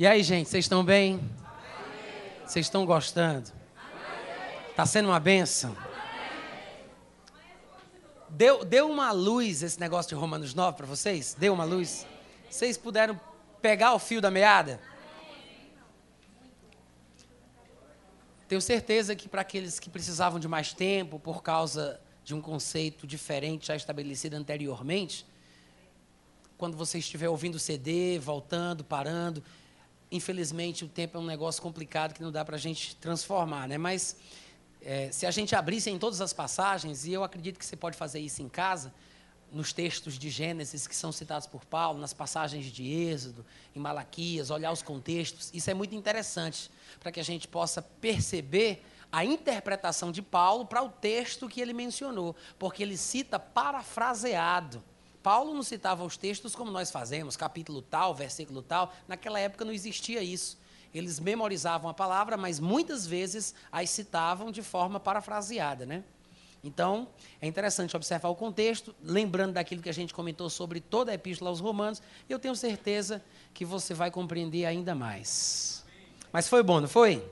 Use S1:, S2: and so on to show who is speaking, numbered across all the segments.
S1: E aí, gente, vocês estão bem? Vocês estão gostando? Está sendo uma benção? Deu, deu uma luz esse negócio de Romanos 9 para vocês? Deu uma luz? Vocês puderam pegar o fio da meada? Tenho certeza que para aqueles que precisavam de mais tempo, por causa de um conceito diferente já estabelecido anteriormente, quando você estiver ouvindo o CD, voltando, parando, infelizmente o tempo é um negócio complicado que não dá para a gente transformar, né? Mas é, se a gente abrisse em todas as passagens, e eu acredito que você pode fazer isso em casa, nos textos de Gênesis que são citados por Paulo, nas passagens de Êxodo, em Malaquias, olhar os contextos, isso é muito interessante para que a gente possa perceber a interpretação de Paulo para o texto que ele mencionou, porque ele cita parafraseado. Paulo não citava os textos como nós fazemos, capítulo tal, versículo tal. Naquela época não existia isso. Eles memorizavam a palavra, mas muitas vezes as citavam de forma parafraseada, né? Então, é interessante observar o contexto, lembrando daquilo que a gente comentou sobre toda a epístola aos Romanos, eu tenho certeza que você vai compreender ainda mais. Mas foi bom, não foi?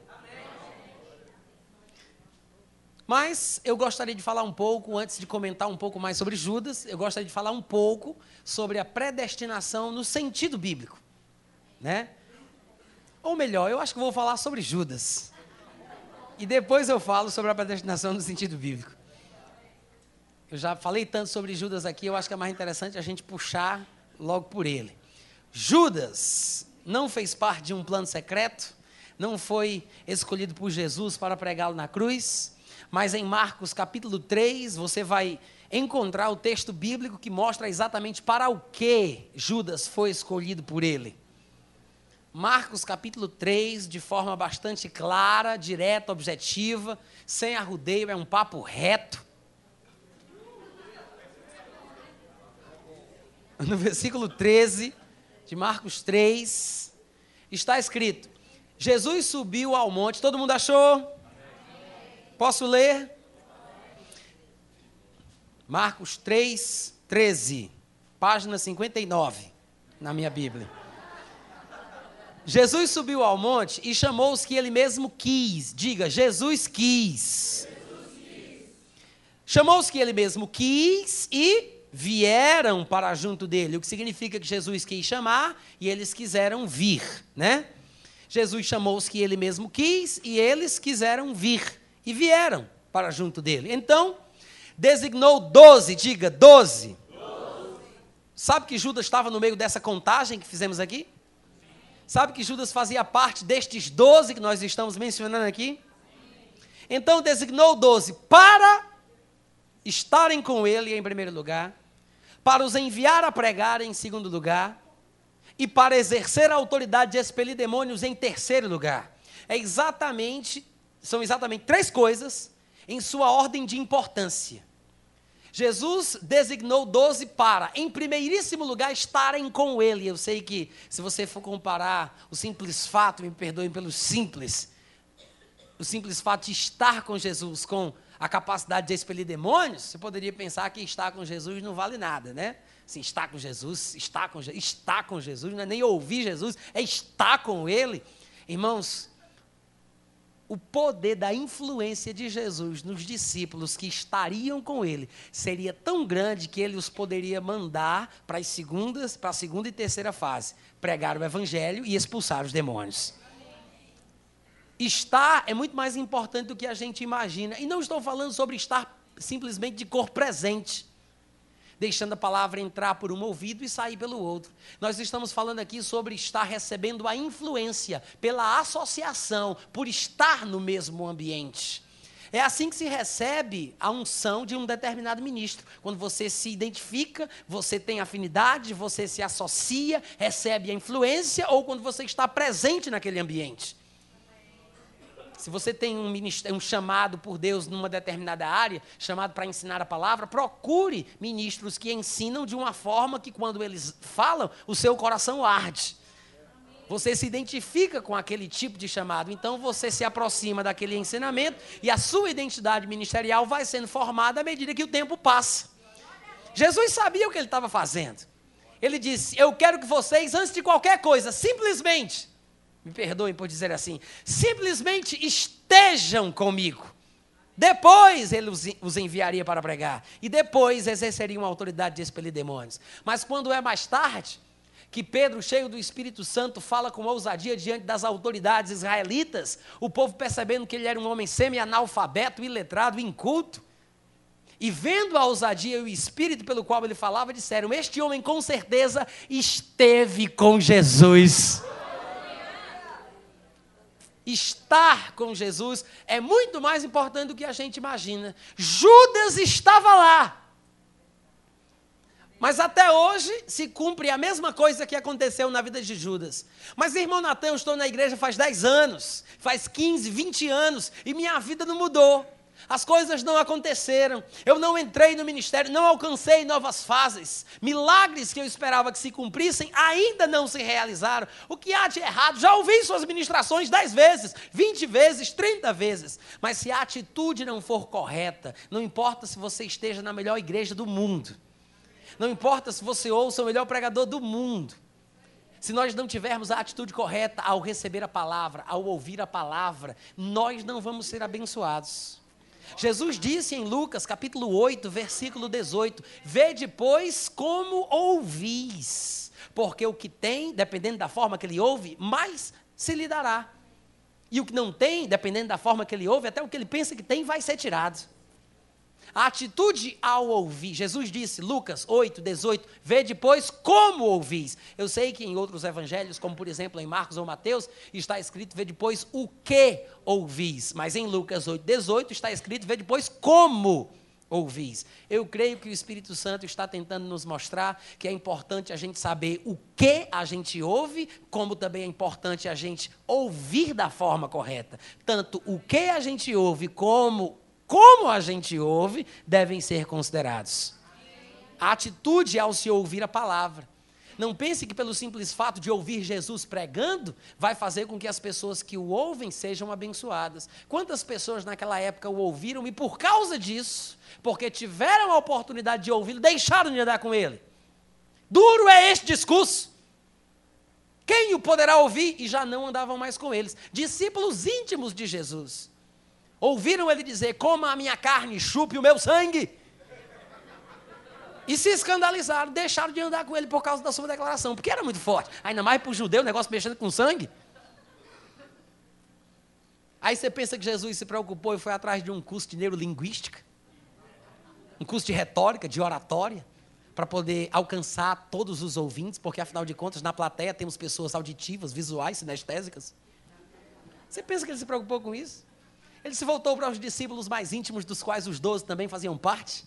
S1: Mas eu gostaria de falar um pouco, antes de comentar um pouco mais sobre Judas, eu gostaria de falar um pouco sobre a predestinação no sentido bíblico. Né? Ou melhor, eu acho que vou falar sobre Judas. E depois eu falo sobre a predestinação no sentido bíblico. Eu já falei tanto sobre Judas aqui, eu acho que é mais interessante a gente puxar logo por ele. Judas não fez parte de um plano secreto, não foi escolhido por Jesus para pregá-lo na cruz, mas em Marcos capítulo 3, você vai encontrar o texto bíblico que mostra exatamente para o que Judas foi escolhido por ele. Marcos capítulo 3, de forma bastante clara, direta, objetiva, sem arrudeio, é um papo reto. No versículo 13 de Marcos 3, está escrito: Jesus subiu ao monte, todo mundo achou? Posso ler? Marcos 3, 13, página 59, na minha Bíblia. Jesus subiu ao monte e chamou os que ele mesmo quis. Diga, Jesus quis. Chamou os que ele mesmo quis e vieram para junto dele, o que significa que Jesus quis chamar e eles quiseram vir, né? Jesus chamou os que ele mesmo quis e eles quiseram vir e vieram para junto dele. Então, designou doze, diga doze. Sabe que Judas estava no meio dessa contagem que fizemos aqui? Sabe que Judas fazia parte destes doze que nós estamos mencionando aqui? Então designou doze para estarem com ele em primeiro lugar, para os enviar a pregar em segundo lugar, e para exercer a autoridade de expelir demônios em terceiro lugar. É exatamente são exatamente três coisas em sua ordem de importância. Jesus designou doze para, em primeiríssimo lugar, estarem com Ele. Eu sei que, se você for comparar o simples fato, me perdoem pelo simples, o simples fato de estar com Jesus com a capacidade de expelir demônios, você poderia pensar que estar com Jesus não vale nada, né? Assim, estar com Jesus, estar com, estar com Jesus, não é nem ouvir Jesus, é estar com Ele. Irmãos, o poder da influência de Jesus nos discípulos que estariam com ele seria tão grande que ele os poderia mandar para as segundas, para a segunda e terceira fase, pregar o evangelho e expulsar os demônios. Estar é muito mais importante do que a gente imagina. E não estou falando sobre estar simplesmente de cor presente deixando a palavra entrar por um ouvido e sair pelo outro. Nós estamos falando aqui sobre estar recebendo a influência pela associação, por estar no mesmo ambiente. É assim que se recebe a unção de um determinado ministro. Quando você se identifica, você tem afinidade, você se associa, recebe a influência, ou quando você está presente naquele ambiente. Se você tem um, um chamado por Deus numa determinada área, chamado para ensinar a palavra, procure ministros que ensinam de uma forma que, quando eles falam, o seu coração arde. Você se identifica com aquele tipo de chamado, então você se aproxima daquele ensinamento e a sua identidade ministerial vai sendo formada à medida que o tempo passa. Jesus sabia o que ele estava fazendo. Ele disse: Eu quero que vocês, antes de qualquer coisa, simplesmente me perdoem por dizer assim, simplesmente estejam comigo. Depois ele os enviaria para pregar. E depois exerceriam a autoridade de expelir demônios. Mas quando é mais tarde, que Pedro, cheio do Espírito Santo, fala com ousadia diante das autoridades israelitas, o povo percebendo que ele era um homem semi-analfabeto, iletrado, inculto, e vendo a ousadia e o espírito pelo qual ele falava, disseram: Este homem com certeza esteve com Jesus. Estar com Jesus é muito mais importante do que a gente imagina. Judas estava lá. Mas até hoje se cumpre a mesma coisa que aconteceu na vida de Judas. Mas, irmão Natan, eu estou na igreja faz 10 anos, faz 15, 20 anos, e minha vida não mudou. As coisas não aconteceram. Eu não entrei no ministério, não alcancei novas fases. Milagres que eu esperava que se cumprissem ainda não se realizaram. O que há de errado? Já ouvi suas ministrações dez vezes, vinte vezes, trinta vezes. Mas se a atitude não for correta, não importa se você esteja na melhor igreja do mundo, não importa se você ouça o melhor pregador do mundo. Se nós não tivermos a atitude correta ao receber a palavra, ao ouvir a palavra, nós não vamos ser abençoados. Jesus disse em Lucas capítulo 8, versículo 18: Vê depois como ouvis, porque o que tem, dependendo da forma que ele ouve, mais se lhe dará. E o que não tem, dependendo da forma que ele ouve, até o que ele pensa que tem, vai ser tirado. A atitude ao ouvir. Jesus disse, Lucas 8, 18, vê depois como ouvis. Eu sei que em outros evangelhos, como por exemplo em Marcos ou Mateus, está escrito, vê depois o que ouvis. Mas em Lucas 8, 18 está escrito, vê depois como ouvis. Eu creio que o Espírito Santo está tentando nos mostrar que é importante a gente saber o que a gente ouve, como também é importante a gente ouvir da forma correta. Tanto o que a gente ouve, como como a gente ouve devem ser considerados. A atitude ao se ouvir a palavra. Não pense que pelo simples fato de ouvir Jesus pregando, vai fazer com que as pessoas que o ouvem sejam abençoadas. Quantas pessoas naquela época o ouviram e por causa disso, porque tiveram a oportunidade de ouvi-lo, deixaram de andar com ele? Duro é este discurso. Quem o poderá ouvir? E já não andavam mais com eles. Discípulos íntimos de Jesus. Ouviram ele dizer: Coma a minha carne, chupe o meu sangue. E se escandalizaram, deixaram de andar com ele por causa da sua declaração, porque era muito forte. Ainda mais para o judeu, o negócio mexendo com sangue. Aí você pensa que Jesus se preocupou e foi atrás de um curso de neurolinguística, um curso de retórica, de oratória, para poder alcançar todos os ouvintes, porque afinal de contas, na plateia temos pessoas auditivas, visuais, sinestésicas. Você pensa que ele se preocupou com isso? Ele se voltou para os discípulos mais íntimos, dos quais os doze também faziam parte.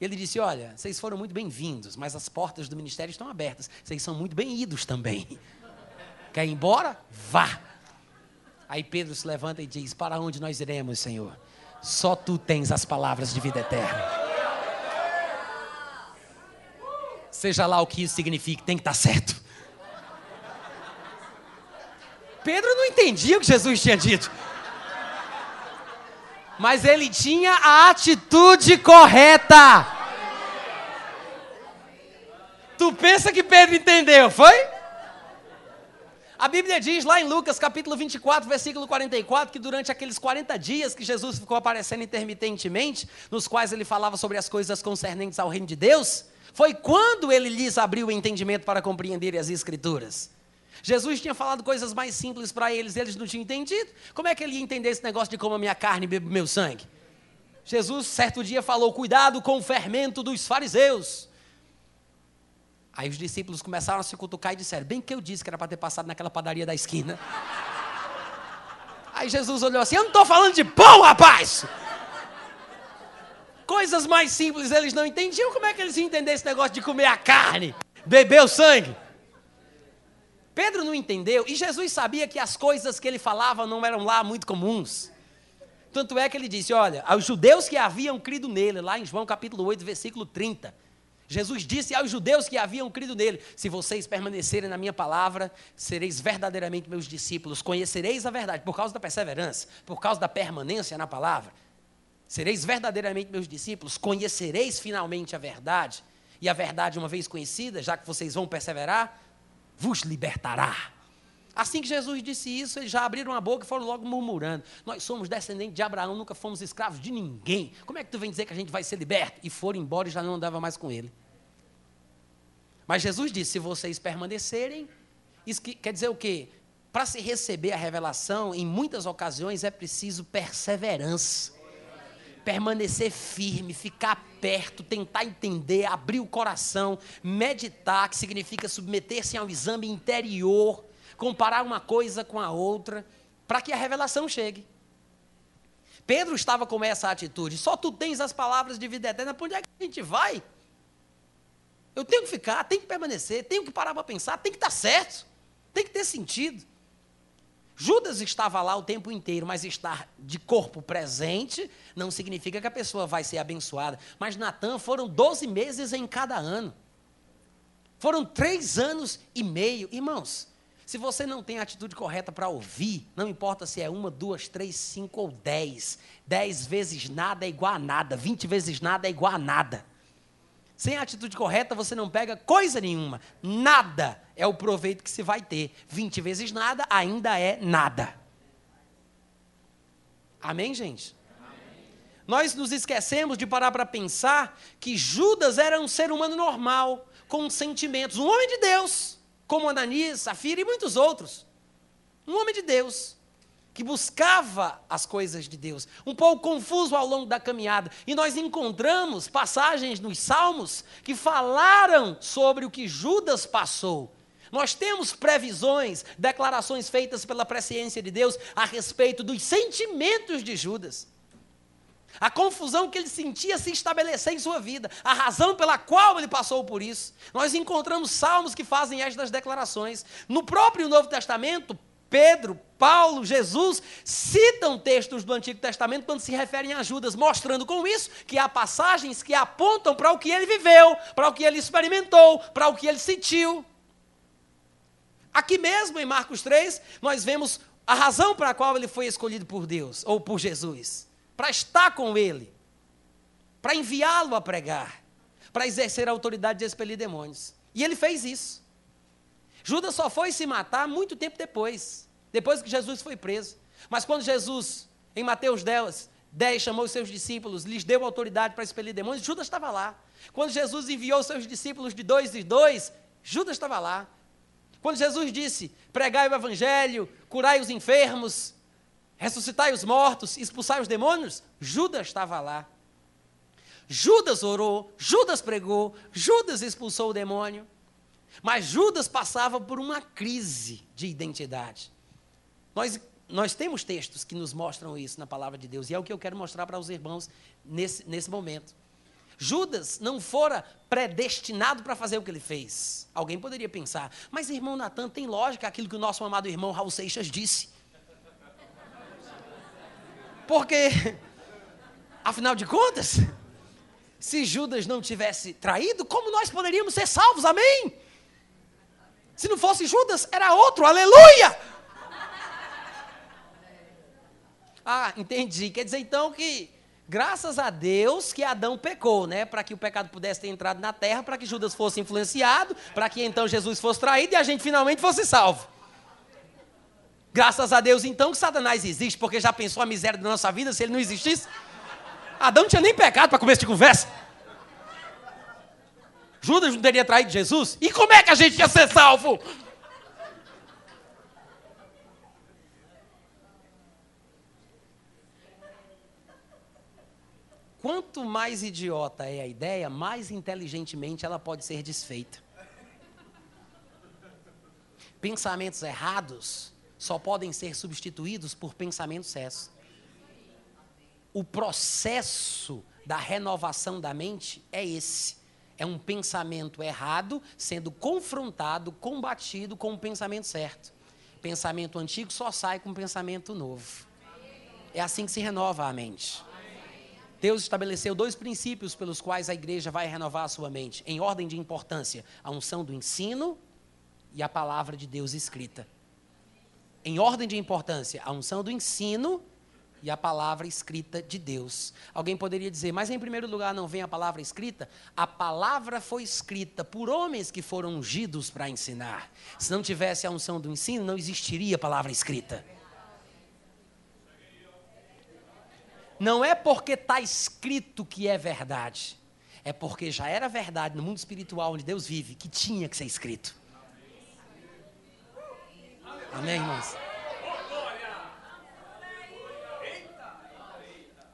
S1: Ele disse: Olha, vocês foram muito bem-vindos, mas as portas do ministério estão abertas. Vocês são muito bem-idos também. Quer ir embora? Vá. Aí Pedro se levanta e diz: Para onde nós iremos, Senhor? Só tu tens as palavras de vida eterna. Seja lá o que isso signifique, tem que estar certo. Pedro não entendia o que Jesus tinha dito mas ele tinha a atitude correta. Tu pensa que Pedro entendeu, foi? A Bíblia diz lá em Lucas capítulo 24, versículo 44, que durante aqueles 40 dias que Jesus ficou aparecendo intermitentemente, nos quais ele falava sobre as coisas concernentes ao reino de Deus, foi quando ele lhes abriu o entendimento para compreender as Escrituras. Jesus tinha falado coisas mais simples para eles, eles não tinham entendido. Como é que ele ia entender esse negócio de como a minha carne e meu sangue? Jesus, certo dia, falou: cuidado com o fermento dos fariseus. Aí os discípulos começaram a se cutucar e disseram: bem que eu disse que era para ter passado naquela padaria da esquina. Aí Jesus olhou assim: eu não estou falando de pão, rapaz! Coisas mais simples eles não entendiam. Como é que eles iam entender esse negócio de comer a carne, beber o sangue? Pedro não entendeu e Jesus sabia que as coisas que ele falava não eram lá muito comuns. Tanto é que ele disse: Olha, aos judeus que haviam crido nele, lá em João capítulo 8, versículo 30. Jesus disse aos judeus que haviam crido nele: Se vocês permanecerem na minha palavra, sereis verdadeiramente meus discípulos, conhecereis a verdade, por causa da perseverança, por causa da permanência na palavra. Sereis verdadeiramente meus discípulos, conhecereis finalmente a verdade. E a verdade, uma vez conhecida, já que vocês vão perseverar, vos libertará. Assim que Jesus disse isso, eles já abriram a boca e foram logo murmurando. Nós somos descendentes de Abraão, nunca fomos escravos de ninguém. Como é que tu vem dizer que a gente vai ser liberto? E foram embora e já não andava mais com ele. Mas Jesus disse: se vocês permanecerem, isso quer dizer o quê? Para se receber a revelação, em muitas ocasiões é preciso perseverança. Permanecer firme, ficar perto, tentar entender, abrir o coração, meditar, que significa submeter-se ao exame interior, comparar uma coisa com a outra, para que a revelação chegue. Pedro estava com essa atitude. Só tu tens as palavras de vida eterna. Para onde é que a gente vai? Eu tenho que ficar, tenho que permanecer, tenho que parar para pensar, tem que estar certo, tem que ter sentido. Judas estava lá o tempo inteiro, mas estar de corpo presente não significa que a pessoa vai ser abençoada. Mas Natan foram 12 meses em cada ano. Foram três anos e meio. Irmãos, se você não tem a atitude correta para ouvir, não importa se é uma, duas, três, cinco ou dez. Dez vezes nada é igual a nada. Vinte vezes nada é igual a nada. Sem a atitude correta, você não pega coisa nenhuma. Nada é o proveito que se vai ter. 20 vezes nada ainda é nada. Amém, gente? Amém. Nós nos esquecemos de parar para pensar que Judas era um ser humano normal, com sentimentos. Um homem de Deus, como Ananias, Safira e muitos outros. Um homem de Deus que buscava as coisas de Deus, um pouco confuso ao longo da caminhada. E nós encontramos passagens nos Salmos que falaram sobre o que Judas passou. Nós temos previsões, declarações feitas pela presciência de Deus a respeito dos sentimentos de Judas. A confusão que ele sentia se estabelecer em sua vida, a razão pela qual ele passou por isso. Nós encontramos salmos que fazem estas declarações. No próprio Novo Testamento, Pedro, Paulo, Jesus citam textos do Antigo Testamento quando se referem a Judas, mostrando com isso que há passagens que apontam para o que ele viveu, para o que ele experimentou, para o que ele sentiu. Aqui mesmo em Marcos 3, nós vemos a razão para a qual ele foi escolhido por Deus, ou por Jesus, para estar com ele, para enviá-lo a pregar, para exercer a autoridade de expelir demônios. E ele fez isso. Judas só foi se matar muito tempo depois, depois que Jesus foi preso. Mas quando Jesus, em Mateus 10, 10 chamou os seus discípulos, lhes deu autoridade para expelir demônios, Judas estava lá. Quando Jesus enviou os seus discípulos de dois em dois, Judas estava lá. Quando Jesus disse: pregai o evangelho, curai os enfermos, ressuscitai os mortos, expulsai os demônios, Judas estava lá. Judas orou, Judas pregou, Judas expulsou o demônio. Mas Judas passava por uma crise de identidade. Nós, nós temos textos que nos mostram isso na palavra de Deus, e é o que eu quero mostrar para os irmãos nesse, nesse momento. Judas não fora predestinado para fazer o que ele fez. Alguém poderia pensar, mas irmão Natan, tem lógica aquilo que o nosso amado irmão Raul Seixas disse. Porque, afinal de contas, se Judas não tivesse traído, como nós poderíamos ser salvos? Amém? Se não fosse Judas, era outro, aleluia! Ah, entendi. Quer dizer então que, graças a Deus, que Adão pecou, né? Para que o pecado pudesse ter entrado na terra, para que Judas fosse influenciado, para que então Jesus fosse traído e a gente finalmente fosse salvo. Graças a Deus, então, que Satanás existe, porque já pensou a miséria da nossa vida se ele não existisse? Adão não tinha nem pecado para começo de conversa. Judas não teria traído Jesus? E como é que a gente ia ser salvo? Quanto mais idiota é a ideia, mais inteligentemente ela pode ser desfeita. Pensamentos errados só podem ser substituídos por pensamentos certos. O processo da renovação da mente é esse é um pensamento errado sendo confrontado, combatido com o um pensamento certo. Pensamento antigo só sai com um pensamento novo. É assim que se renova a mente. Deus estabeleceu dois princípios pelos quais a igreja vai renovar a sua mente, em ordem de importância: a unção do ensino e a palavra de Deus escrita. Em ordem de importância, a unção do ensino e a palavra escrita de Deus. Alguém poderia dizer, mas em primeiro lugar não vem a palavra escrita? A palavra foi escrita por homens que foram ungidos para ensinar. Se não tivesse a unção do ensino, não existiria palavra escrita. Não é porque está escrito que é verdade, é porque já era verdade no mundo espiritual onde Deus vive, que tinha que ser escrito. Amém, irmãos?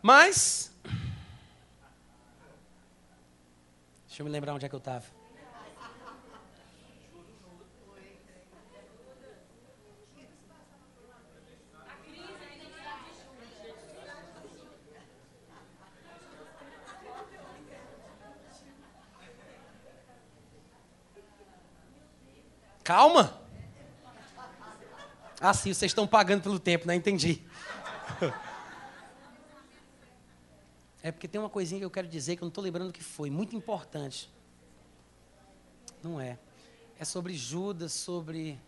S1: Mas. Deixa eu me lembrar onde é que eu estava. Calma. Ah, sim, vocês estão pagando pelo tempo, né? Entendi. É porque tem uma coisinha que eu quero dizer que eu não estou lembrando que foi, muito importante. Não é. É sobre Judas, sobre.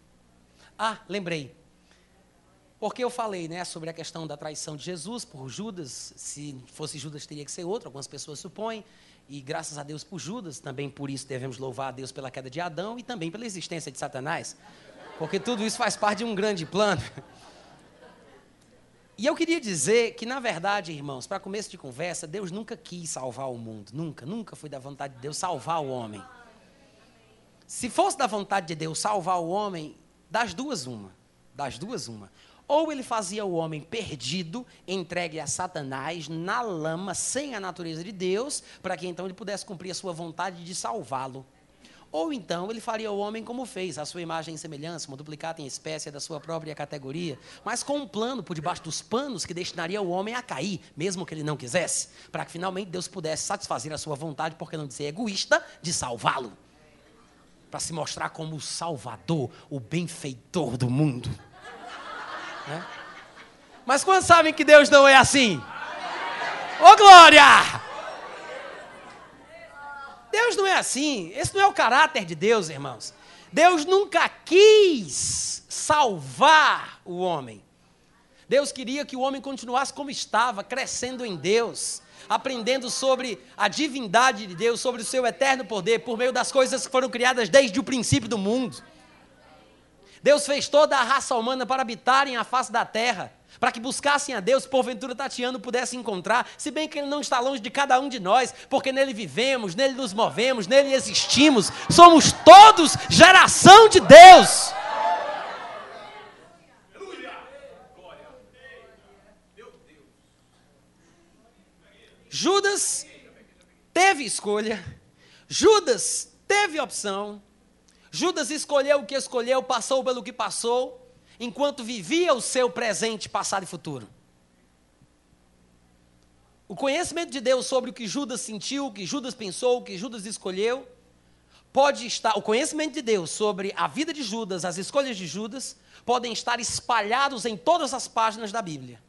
S1: Ah, lembrei. Porque eu falei, né, sobre a questão da traição de Jesus por Judas. Se fosse Judas, teria que ser outro, algumas pessoas supõem. E graças a Deus por Judas, também por isso devemos louvar a Deus pela queda de Adão e também pela existência de Satanás. Porque tudo isso faz parte de um grande plano. E eu queria dizer que, na verdade, irmãos, para começo de conversa, Deus nunca quis salvar o mundo. Nunca, nunca foi da vontade de Deus salvar o homem. Se fosse da vontade de Deus salvar o homem, das duas, uma. Das duas, uma. Ou ele fazia o homem perdido, entregue a Satanás, na lama, sem a natureza de Deus, para que então ele pudesse cumprir a sua vontade de salvá-lo. Ou então ele faria o homem como fez, a sua imagem e semelhança, multiplicada em espécie da sua própria categoria, mas com um plano por debaixo dos panos que destinaria o homem a cair, mesmo que ele não quisesse, para que finalmente Deus pudesse satisfazer a sua vontade, porque não dizer egoísta, de salvá-lo. Para se mostrar como o salvador, o benfeitor do mundo. É? Mas quando sabem que Deus não é assim? Ô oh, glória! Deus não é assim. Esse não é o caráter de Deus, irmãos. Deus nunca quis salvar o homem. Deus queria que o homem continuasse como estava, crescendo em Deus, aprendendo sobre a divindade de Deus, sobre o seu eterno poder, por meio das coisas que foram criadas desde o princípio do mundo. Deus fez toda a raça humana para habitarem a face da terra para que buscassem a Deus, porventura Tatiano pudesse encontrar, se bem que Ele não está longe de cada um de nós, porque nele vivemos, nele nos movemos, nele existimos, somos todos geração de Deus. Judas teve escolha, Judas teve opção, Judas escolheu o que escolheu, passou pelo que passou, enquanto vivia o seu presente, passado e futuro. O conhecimento de Deus sobre o que Judas sentiu, o que Judas pensou, o que Judas escolheu, pode estar, o conhecimento de Deus sobre a vida de Judas, as escolhas de Judas, podem estar espalhados em todas as páginas da Bíblia.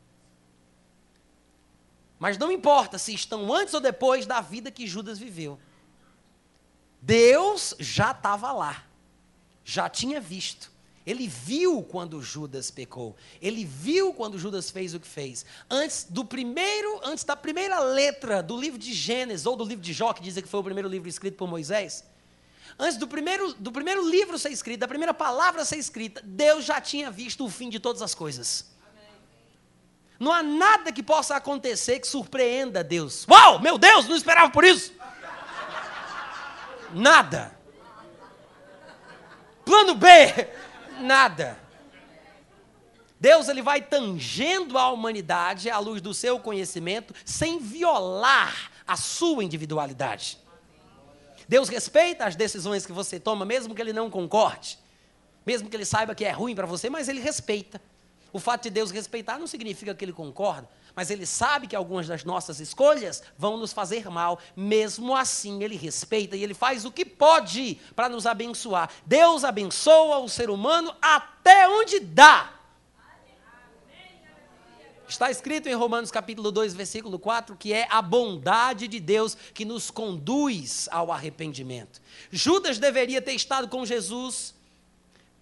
S1: Mas não importa se estão antes ou depois da vida que Judas viveu. Deus já estava lá, já tinha visto. Ele viu quando Judas pecou. Ele viu quando Judas fez o que fez. Antes do primeiro, antes da primeira letra do livro de Gênesis ou do livro de Jó, que dizem que foi o primeiro livro escrito por Moisés, antes do primeiro, do primeiro livro ser escrito, da primeira palavra ser escrita, Deus já tinha visto o fim de todas as coisas. Não há nada que possa acontecer que surpreenda Deus. Uau, meu Deus, não esperava por isso. Nada. Plano B, nada. Deus ele vai tangendo a humanidade à luz do seu conhecimento, sem violar a sua individualidade. Deus respeita as decisões que você toma, mesmo que ele não concorde, mesmo que ele saiba que é ruim para você, mas ele respeita. O fato de Deus respeitar não significa que ele concorda, mas ele sabe que algumas das nossas escolhas vão nos fazer mal. Mesmo assim, ele respeita e ele faz o que pode para nos abençoar. Deus abençoa o ser humano até onde dá. Está escrito em Romanos capítulo 2, versículo 4, que é a bondade de Deus que nos conduz ao arrependimento. Judas deveria ter estado com Jesus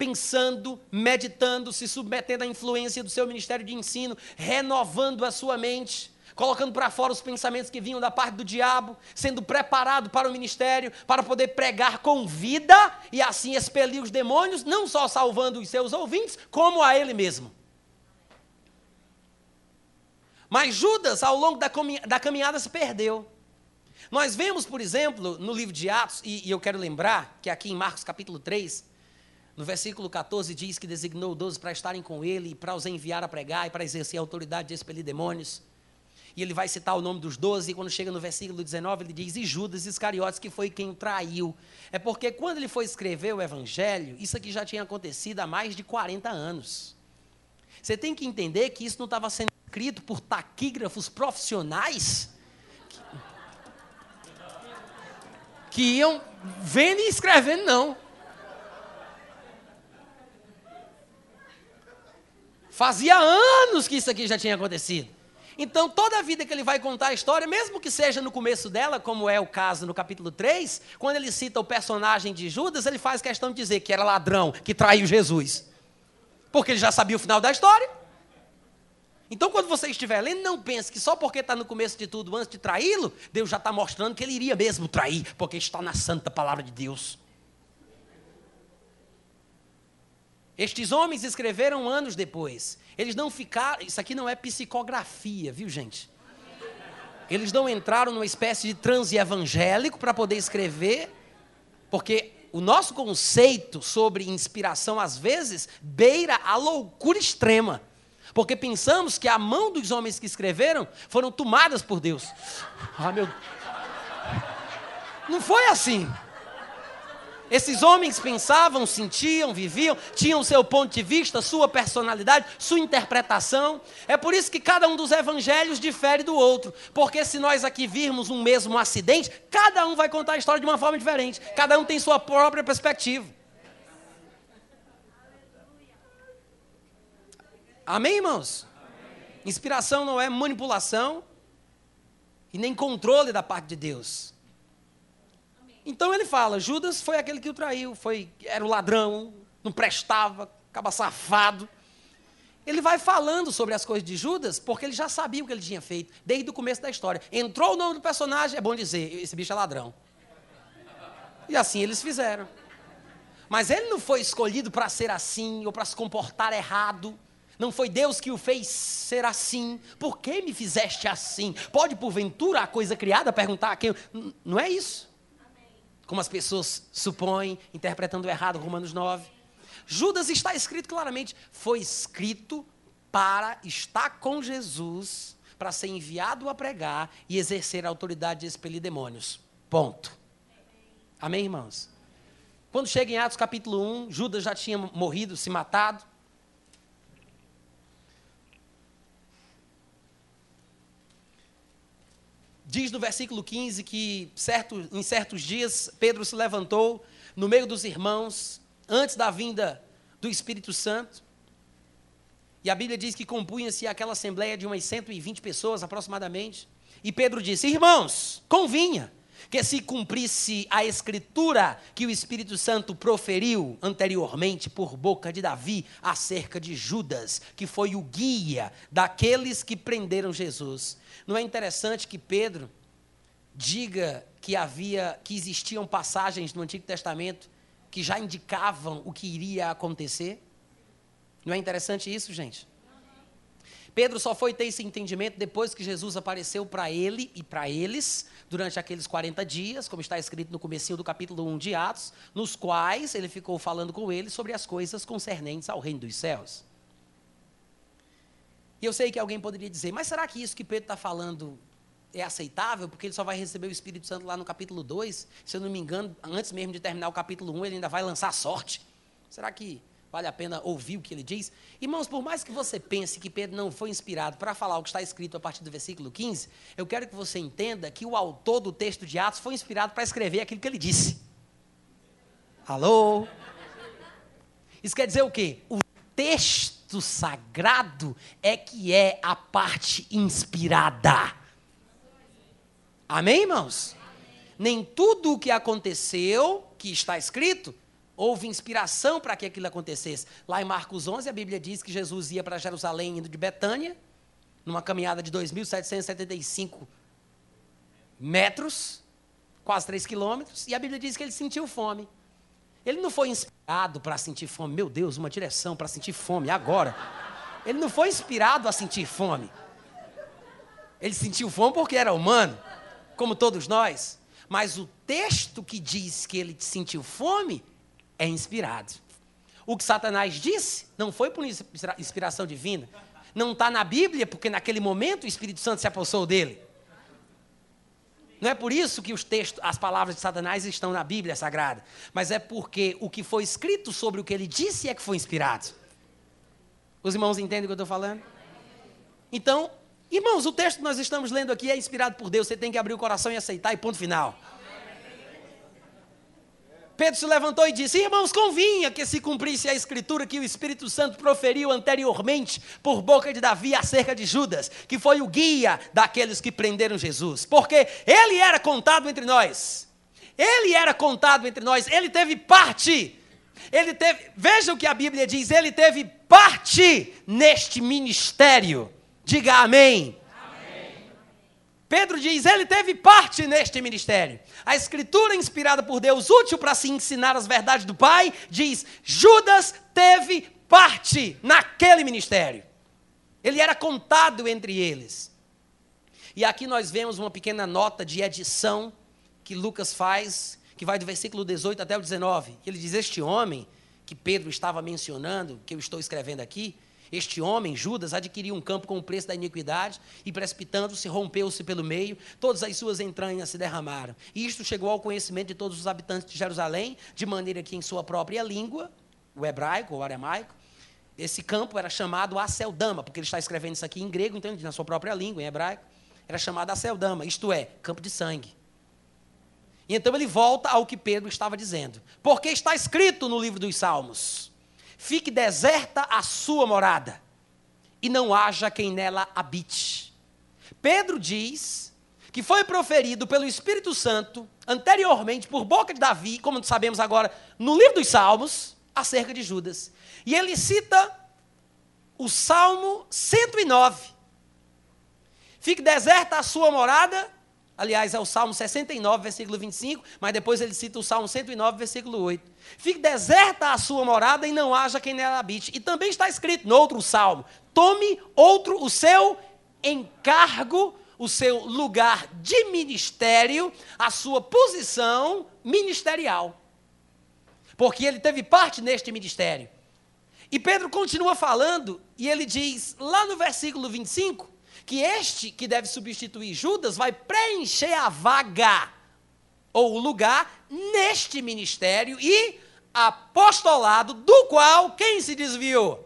S1: pensando, meditando, se submetendo à influência do seu ministério de ensino, renovando a sua mente colocando para fora os pensamentos que vinham da parte do diabo, sendo preparado para o ministério, para poder pregar com vida e assim expelir os demônios, não só salvando os seus ouvintes, como a ele mesmo. Mas Judas, ao longo da caminhada, se perdeu. Nós vemos, por exemplo, no livro de Atos, e, eu quero lembrar que aqui em Marcos capítulo 3, no versículo 14, diz que designou doze para estarem com ele, para os enviar a pregar e para exercer a autoridade de expelir demônios. E ele vai citar o nome dos doze, e quando chega no versículo 19, ele diz: E Judas Iscariotes, que foi quem o traiu. É porque quando ele foi escrever o evangelho, isso aqui já tinha acontecido há mais de 40 anos. Você tem que entender que isso não estava sendo escrito por taquígrafos profissionais que, que iam vendo e escrevendo, não. Fazia anos que isso aqui já tinha acontecido. Então, toda a vida que ele vai contar a história, mesmo que seja no começo dela, como é o caso no capítulo 3, quando ele cita o personagem de Judas, ele faz questão de dizer que era ladrão, que traiu Jesus. Porque ele já sabia o final da história. Então, quando você estiver lendo, não pense que só porque está no começo de tudo, antes de traí-lo, Deus já está mostrando que ele iria mesmo trair, porque está na santa palavra de Deus. Estes homens escreveram anos depois. Eles não ficaram. Isso aqui não é psicografia, viu, gente? Eles não entraram numa espécie de transe evangélico para poder escrever, porque o nosso conceito sobre inspiração, às vezes, beira a loucura extrema. Porque pensamos que a mão dos homens que escreveram foram tomadas por Deus. Ah, meu. Não foi assim. Esses homens pensavam, sentiam, viviam, tinham seu ponto de vista, sua personalidade, sua interpretação. É por isso que cada um dos evangelhos difere do outro. Porque se nós aqui virmos um mesmo acidente, cada um vai contar a história de uma forma diferente. Cada um tem sua própria perspectiva. Amém, irmãos? Inspiração não é manipulação e nem controle da parte de Deus. Então ele fala: Judas foi aquele que o traiu, foi, era o ladrão, não prestava, acaba safado. Ele vai falando sobre as coisas de Judas, porque ele já sabia o que ele tinha feito, desde o começo da história. Entrou o nome do personagem, é bom dizer, esse bicho é ladrão. E assim eles fizeram. Mas ele não foi escolhido para ser assim, ou para se comportar errado. Não foi Deus que o fez ser assim. Por que me fizeste assim? Pode, porventura, a coisa criada perguntar a quem. Não é isso como as pessoas supõem, interpretando errado Romanos 9. Judas está escrito claramente, foi escrito para estar com Jesus, para ser enviado a pregar e exercer a autoridade de expelir demônios. Ponto. Amém, irmãos? Quando chega em Atos capítulo 1, Judas já tinha morrido, se matado. Diz no versículo 15 que certo, em certos dias Pedro se levantou no meio dos irmãos, antes da vinda do Espírito Santo. E a Bíblia diz que compunha-se aquela assembleia de umas 120 pessoas aproximadamente. E Pedro disse: Irmãos, convinha que se cumprisse a escritura que o Espírito Santo proferiu anteriormente por boca de Davi acerca de Judas, que foi o guia daqueles que prenderam Jesus. Não é interessante que Pedro diga que havia que existiam passagens no Antigo Testamento que já indicavam o que iria acontecer? Não é interessante isso, gente? Pedro só foi ter esse entendimento depois que Jesus apareceu para ele e para eles durante aqueles 40 dias, como está escrito no começo do capítulo 1 de Atos, nos quais ele ficou falando com eles sobre as coisas concernentes ao reino dos céus. E eu sei que alguém poderia dizer, mas será que isso que Pedro está falando é aceitável? Porque ele só vai receber o Espírito Santo lá no capítulo 2. Se eu não me engano, antes mesmo de terminar o capítulo 1, ele ainda vai lançar sorte. Será que vale a pena ouvir o que ele diz? Irmãos, por mais que você pense que Pedro não foi inspirado para falar o que está escrito a partir do versículo 15, eu quero que você entenda que o autor do texto de Atos foi inspirado para escrever aquilo que ele disse. Alô? Isso quer dizer o quê? O texto sagrado é que é a parte inspirada. Amém, irmãos? Nem tudo o que aconteceu, que está escrito, houve inspiração para que aquilo acontecesse. Lá em Marcos 11, a Bíblia diz que Jesus ia para Jerusalém indo de Betânia, numa caminhada de 2.775 metros, quase 3 quilômetros, e a Bíblia diz que ele sentiu fome. Ele não foi inspirado para sentir fome, meu Deus, uma direção para sentir fome agora. Ele não foi inspirado a sentir fome. Ele sentiu fome porque era humano, como todos nós. Mas o texto que diz que ele sentiu fome é inspirado. O que Satanás disse não foi por inspiração divina. Não está na Bíblia, porque naquele momento o Espírito Santo se apossou dele. Não é por isso que os textos, as palavras de Satanás estão na Bíblia Sagrada, mas é porque o que foi escrito sobre o que ele disse é que foi inspirado. Os irmãos entendem o que eu estou falando? Então, irmãos, o texto que nós estamos lendo aqui é inspirado por Deus, você tem que abrir o coração e aceitar, e ponto final. Pedro se levantou e disse: Irmãos, convinha que se cumprisse a escritura que o Espírito Santo proferiu anteriormente por boca de Davi acerca de Judas, que foi o guia daqueles que prenderam Jesus, porque ele era contado entre nós. Ele era contado entre nós, ele teve parte. Ele teve, veja o que a Bíblia diz, ele teve parte neste ministério. Diga amém. Pedro diz: ele teve parte neste ministério. A escritura inspirada por Deus, útil para se ensinar as verdades do Pai, diz: Judas teve parte naquele ministério. Ele era contado entre eles. E aqui nós vemos uma pequena nota de edição que Lucas faz, que vai do versículo 18 até o 19. Ele diz: Este homem que Pedro estava mencionando, que eu estou escrevendo aqui, este homem, Judas, adquiriu um campo com o preço da iniquidade e, precipitando-se, rompeu-se pelo meio, todas as suas entranhas se derramaram. E isto chegou ao conhecimento de todos os habitantes de Jerusalém, de maneira que, em sua própria língua, o hebraico ou aramaico, esse campo era chamado Aceldama, porque ele está escrevendo isso aqui em grego, então, na sua própria língua, em hebraico, era chamado Aceldama, isto é, campo de sangue. E então ele volta ao que Pedro estava dizendo. Porque está escrito no livro dos Salmos: fique deserta a sua morada, e não haja quem nela habite. Pedro diz que foi proferido pelo Espírito Santo anteriormente por boca de Davi, como sabemos agora, no livro dos Salmos, acerca de Judas. E ele cita o Salmo 109. Fique deserta a sua morada Aliás, é o Salmo 69, versículo 25, mas depois ele cita o Salmo 109, versículo 8. Fique deserta a sua morada e não haja quem nela habite. E também está escrito no outro salmo: tome outro o seu encargo, o seu lugar de ministério, a sua posição ministerial. Porque ele teve parte neste ministério. E Pedro continua falando, e ele diz, lá no versículo 25, que este que deve substituir Judas vai preencher a vaga ou o lugar neste ministério e apostolado do qual quem se desviou?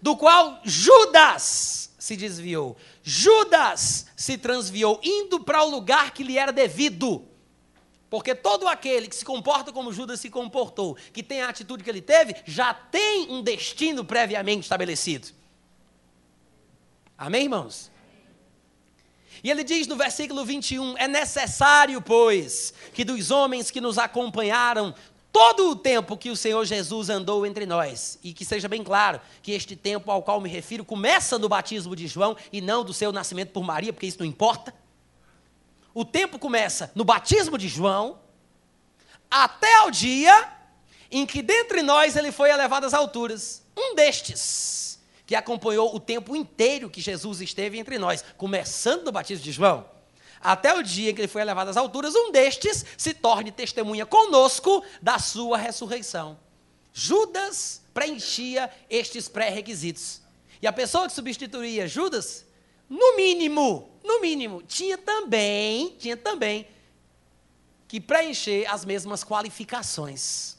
S1: Do qual Judas se desviou. Judas se transviou indo para o lugar que lhe era devido. Porque todo aquele que se comporta como Judas se comportou, que tem a atitude que ele teve, já tem um destino previamente estabelecido. Amém, irmãos? E ele diz no versículo 21: É necessário, pois, que dos homens que nos acompanharam todo o tempo que o Senhor Jesus andou entre nós, e que seja bem claro que este tempo ao qual me refiro começa no batismo de João e não do seu nascimento por Maria, porque isso não importa. O tempo começa no batismo de João, até ao dia em que dentre nós ele foi elevado às alturas. Um destes que acompanhou o tempo inteiro que Jesus esteve entre nós, começando no batismo de João, até o dia em que ele foi elevado às alturas, um destes se torne testemunha conosco da sua ressurreição. Judas preenchia estes pré-requisitos. E a pessoa que substituía Judas, no mínimo, no mínimo, tinha também, tinha também que preencher as mesmas qualificações.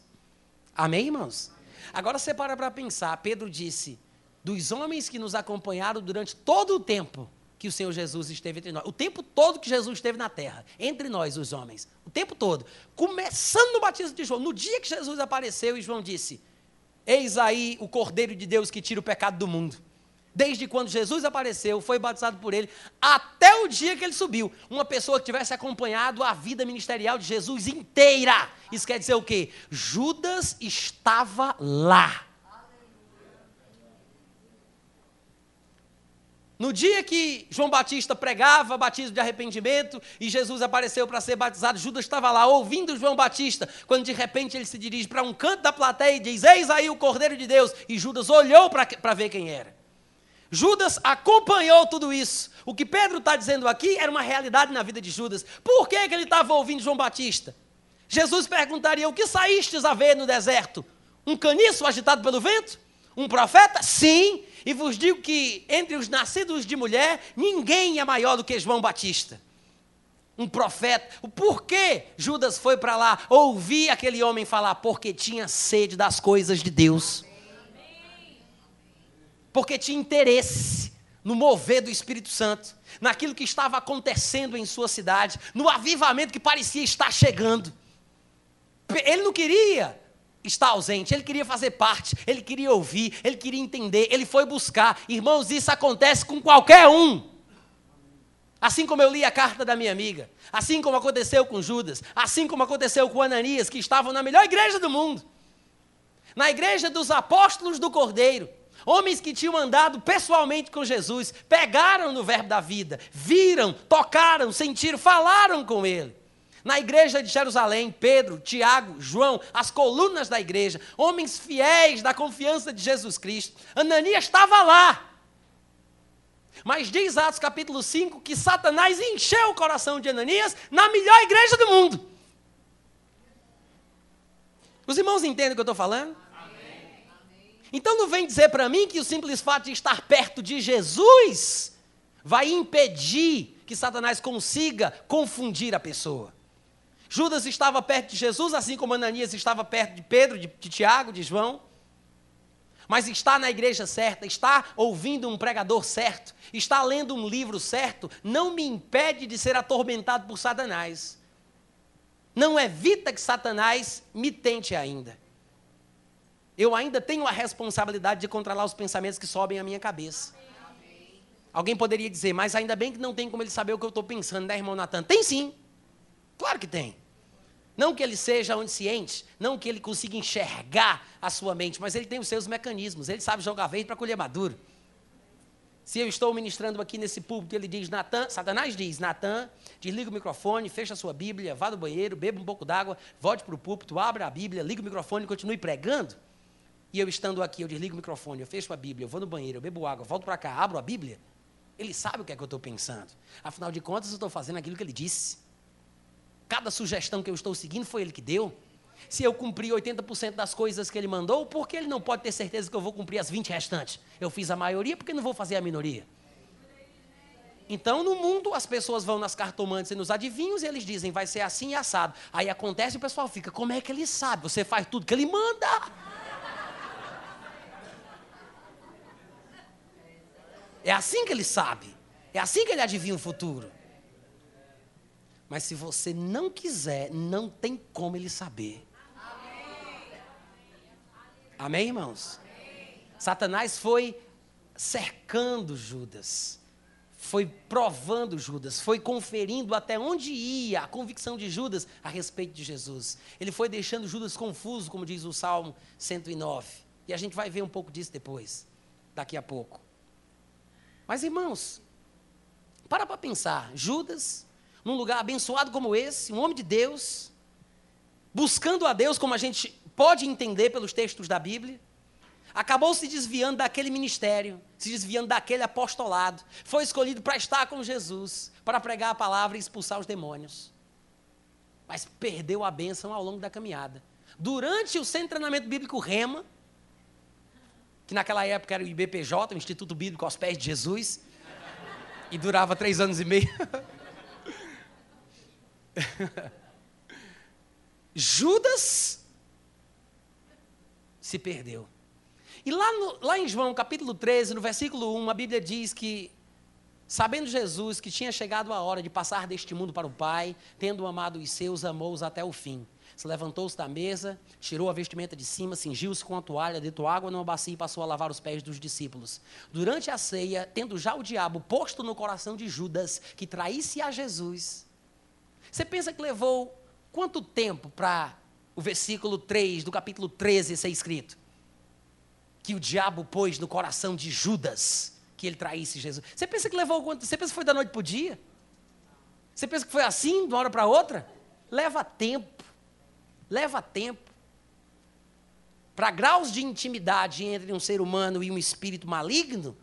S1: Amém, irmãos? Agora você para para pensar, Pedro disse: dos homens que nos acompanharam durante todo o tempo que o Senhor Jesus esteve entre nós. O tempo todo que Jesus esteve na terra, entre nós, os homens. O tempo todo. Começando no batismo de João. No dia que Jesus apareceu e João disse: Eis aí o Cordeiro de Deus que tira o pecado do mundo. desde quando Jesus apareceu, foi batizado por ele, até o dia que ele subiu. Uma pessoa que tivesse acompanhado a vida ministerial de Jesus inteira. Isso quer dizer o quê? Judas estava lá. No dia que João Batista pregava batismo de arrependimento e Jesus apareceu para ser batizado, Judas estava lá ouvindo João Batista, quando de repente ele se dirige para um canto da plateia e diz: Eis aí o Cordeiro de Deus. E Judas olhou para ver quem era. Judas acompanhou tudo isso. O que Pedro está dizendo aqui era uma realidade na vida de Judas. Por que, que ele estava ouvindo João Batista? Jesus perguntaria: O que saístes a ver no deserto? Um caniço agitado pelo vento? Um profeta? Sim. E vos digo que entre os nascidos de mulher, ninguém é maior do que João Batista. Um profeta. Por que Judas foi para lá ouvir aquele homem falar? Porque tinha sede das coisas de Deus. Porque tinha interesse no mover do Espírito Santo, naquilo que estava acontecendo em sua cidade, no avivamento que parecia estar chegando. Ele não queria está ausente, ele queria fazer parte, ele queria ouvir, ele queria entender, ele foi buscar. Irmãos, isso acontece com qualquer um. Assim como eu li a carta da minha amiga, assim como aconteceu com Judas, assim como aconteceu com Ananias, que estavam na melhor igreja do mundo, na igreja dos apóstolos do Cordeiro, homens que tinham andado pessoalmente com Jesus, pegaram no verbo da vida, viram, tocaram, sentiram, falaram com ele. Na igreja de Jerusalém, Pedro, Tiago, João, as colunas da igreja, homens fiéis da confiança de Jesus Cristo. Ananias estava lá. Mas diz Atos capítulo 5 que Satanás encheu o coração de Ananias na melhor igreja do mundo. Os irmãos entendem o que eu estou falando? Amém. Então não vem dizer para mim que o simples fato de estar perto de Jesus vai impedir que Satanás consiga confundir a pessoa. Judas estava perto de Jesus, assim como Ananias estava perto de Pedro, de, de Tiago, de João. Mas está na igreja certa, está ouvindo um pregador certo, está lendo um livro certo, não me impede de ser atormentado por Satanás. Não evita que Satanás me tente ainda. Eu ainda tenho a responsabilidade de controlar os pensamentos que sobem à minha cabeça. Alguém poderia dizer, mas ainda bem que não tem como ele saber o que eu estou pensando, né, irmão Natan? Tem sim. Claro que tem. Não que ele seja onisciente, não que ele consiga enxergar a sua mente, mas ele tem os seus mecanismos, ele sabe jogar verde para colher maduro. Se eu estou ministrando aqui nesse púlpito, ele diz, Natan, Satanás diz, Natan, desliga o microfone, fecha a sua Bíblia, vá no banheiro, beba um pouco d'água, volte para o púlpito, abra a Bíblia, liga o microfone e continue pregando. E eu estando aqui, eu desligo o microfone, eu fecho a Bíblia, eu vou no banheiro, eu bebo água, volto para cá, abro a Bíblia. Ele sabe o que é que eu estou pensando. Afinal de contas, eu estou fazendo aquilo que ele disse. Cada sugestão que eu estou seguindo foi ele que deu. Se eu cumpri 80% das coisas que ele mandou, por que ele não pode ter certeza que eu vou cumprir as 20 restantes? Eu fiz a maioria, por que não vou fazer a minoria? Então, no mundo, as pessoas vão nas cartomantes e nos adivinhos e eles dizem, vai ser assim e assado. Aí acontece e o pessoal fica, como é que ele sabe? Você faz tudo que ele manda. É assim que ele sabe. É assim que ele adivinha o futuro. Mas se você não quiser, não tem como ele saber. Amém, irmãos? Satanás foi cercando Judas, foi provando Judas, foi conferindo até onde ia a convicção de Judas a respeito de Jesus. Ele foi deixando Judas confuso, como diz o Salmo 109. E a gente vai ver um pouco disso depois, daqui a pouco. Mas, irmãos, para para pensar: Judas num lugar abençoado como esse, um homem de Deus, buscando a Deus como a gente pode entender pelos textos da Bíblia, acabou se desviando daquele ministério, se desviando daquele apostolado, foi escolhido para estar com Jesus, para pregar a palavra e expulsar os demônios. Mas perdeu a bênção ao longo da caminhada. Durante o seu treinamento bíblico Rema, que naquela época era o IBPJ, o Instituto Bíblico aos Pés de Jesus, e durava três anos e meio. Judas se perdeu. E lá, no, lá em João capítulo 13, no versículo 1, a Bíblia diz que, sabendo Jesus que tinha chegado a hora de passar deste mundo para o Pai, tendo amado os seus, amou-os até o fim. se levantou-se da mesa, tirou a vestimenta de cima, cingiu-se com a toalha, deitou água numa bacia e passou a lavar os pés dos discípulos. Durante a ceia, tendo já o diabo posto no coração de Judas que traísse a Jesus, você pensa que levou quanto tempo para o versículo 3 do capítulo 13 ser escrito? Que o diabo pôs no coração de Judas que ele traísse Jesus. Você pensa que levou quanto? Você pensa que foi da noite para o dia? Você pensa que foi assim, de uma hora para outra? Leva tempo. Leva tempo. Para graus de intimidade entre um ser humano e um espírito maligno,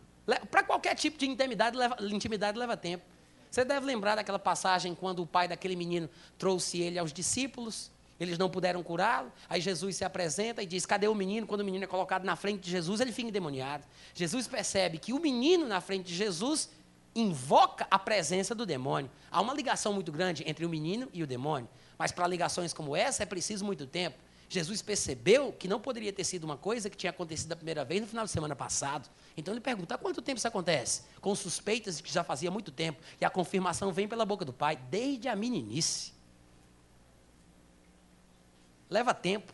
S1: para qualquer tipo de intimidade leva, intimidade leva tempo. Você deve lembrar daquela passagem quando o pai daquele menino trouxe ele aos discípulos, eles não puderam curá-lo. Aí Jesus se apresenta e diz: Cadê o menino? Quando o menino é colocado na frente de Jesus, ele fica endemoniado. Jesus percebe que o menino na frente de Jesus invoca a presença do demônio. Há uma ligação muito grande entre o menino e o demônio. Mas para ligações como essa é preciso muito tempo. Jesus percebeu que não poderia ter sido uma coisa que tinha acontecido a primeira vez no final de semana passado. Então ele pergunta: há quanto tempo isso acontece? Com suspeitas que já fazia muito tempo. E a confirmação vem pela boca do pai, desde a meninice. Leva tempo.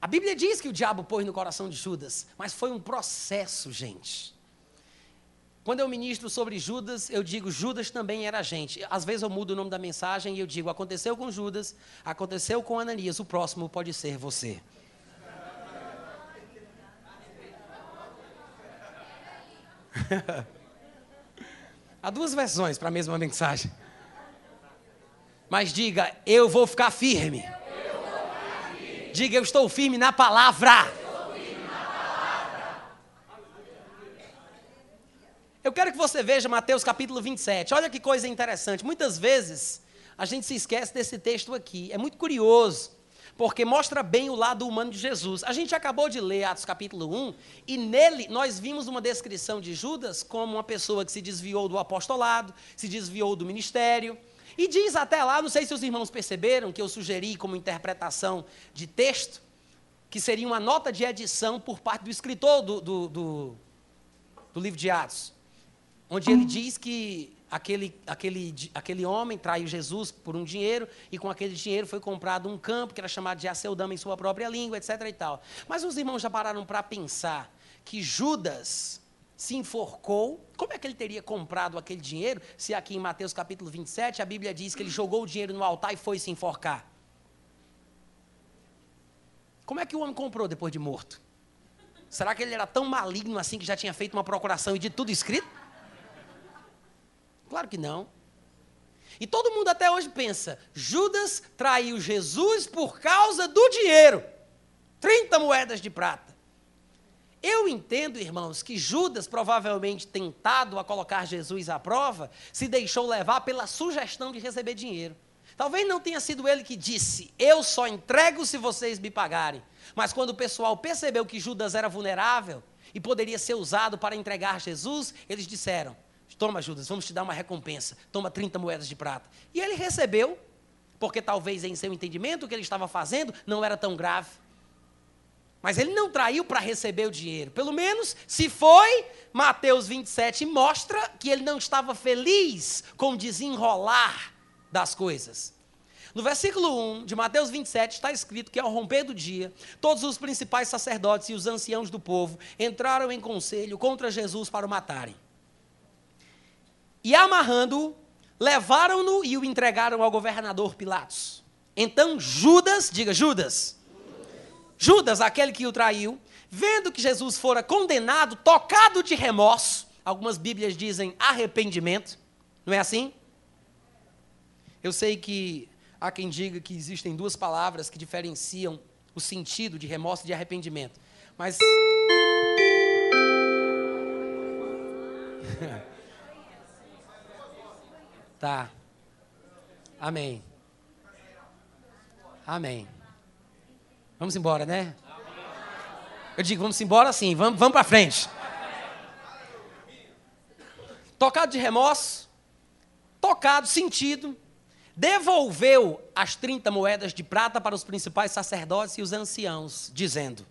S1: A Bíblia diz que o diabo pôs no coração de Judas, mas foi um processo, gente. Quando eu ministro sobre Judas, eu digo Judas também era gente. Às vezes eu mudo o nome da mensagem e eu digo aconteceu com Judas, aconteceu com Ananias, o próximo pode ser você. Há duas versões para a mesma mensagem. Mas diga, eu vou ficar firme. Diga, eu estou firme na palavra. Eu quero que você veja Mateus capítulo 27. Olha que coisa interessante. Muitas vezes a gente se esquece desse texto aqui. É muito curioso, porque mostra bem o lado humano de Jesus. A gente acabou de ler Atos capítulo 1 e nele nós vimos uma descrição de Judas como uma pessoa que se desviou do apostolado, se desviou do ministério. E diz até lá, não sei se os irmãos perceberam, que eu sugeri como interpretação de texto, que seria uma nota de edição por parte do escritor do, do, do, do livro de Atos onde ele diz que aquele, aquele, aquele homem traiu Jesus por um dinheiro e com aquele dinheiro foi comprado um campo que era chamado de Aceldama em sua própria língua, etc. e tal. Mas os irmãos já pararam para pensar que Judas se enforcou, como é que ele teria comprado aquele dinheiro se aqui em Mateus capítulo 27 a Bíblia diz que ele jogou o dinheiro no altar e foi se enforcar? Como é que o homem comprou depois de morto? Será que ele era tão maligno assim que já tinha feito uma procuração e de tudo escrito? Claro que não. E todo mundo até hoje pensa: Judas traiu Jesus por causa do dinheiro 30 moedas de prata. Eu entendo, irmãos, que Judas, provavelmente tentado a colocar Jesus à prova, se deixou levar pela sugestão de receber dinheiro. Talvez não tenha sido ele que disse: Eu só entrego se vocês me pagarem. Mas quando o pessoal percebeu que Judas era vulnerável e poderia ser usado para entregar Jesus, eles disseram: Toma, Judas, vamos te dar uma recompensa. Toma 30 moedas de prata. E ele recebeu, porque talvez em seu entendimento o que ele estava fazendo não era tão grave. Mas ele não traiu para receber o dinheiro. Pelo menos, se foi, Mateus 27 mostra que ele não estava feliz com o desenrolar das coisas. No versículo 1 de Mateus 27 está escrito que ao romper do dia, todos os principais sacerdotes e os anciãos do povo entraram em conselho contra Jesus para o matarem e amarrando-o, levaram-no e o entregaram ao governador Pilatos. Então Judas, diga Judas, Judas, aquele que o traiu, vendo que Jesus fora condenado, tocado de remorso, algumas Bíblias dizem arrependimento, não é assim? Eu sei que há quem diga que existem duas palavras que diferenciam o sentido de remorso e de arrependimento, mas. Tá. Amém. Amém. Vamos embora, né? Eu digo, vamos embora sim, vamos, vamos para frente. Tocado de remorso, tocado, sentido, devolveu as 30 moedas de prata para os principais sacerdotes e os anciãos, dizendo: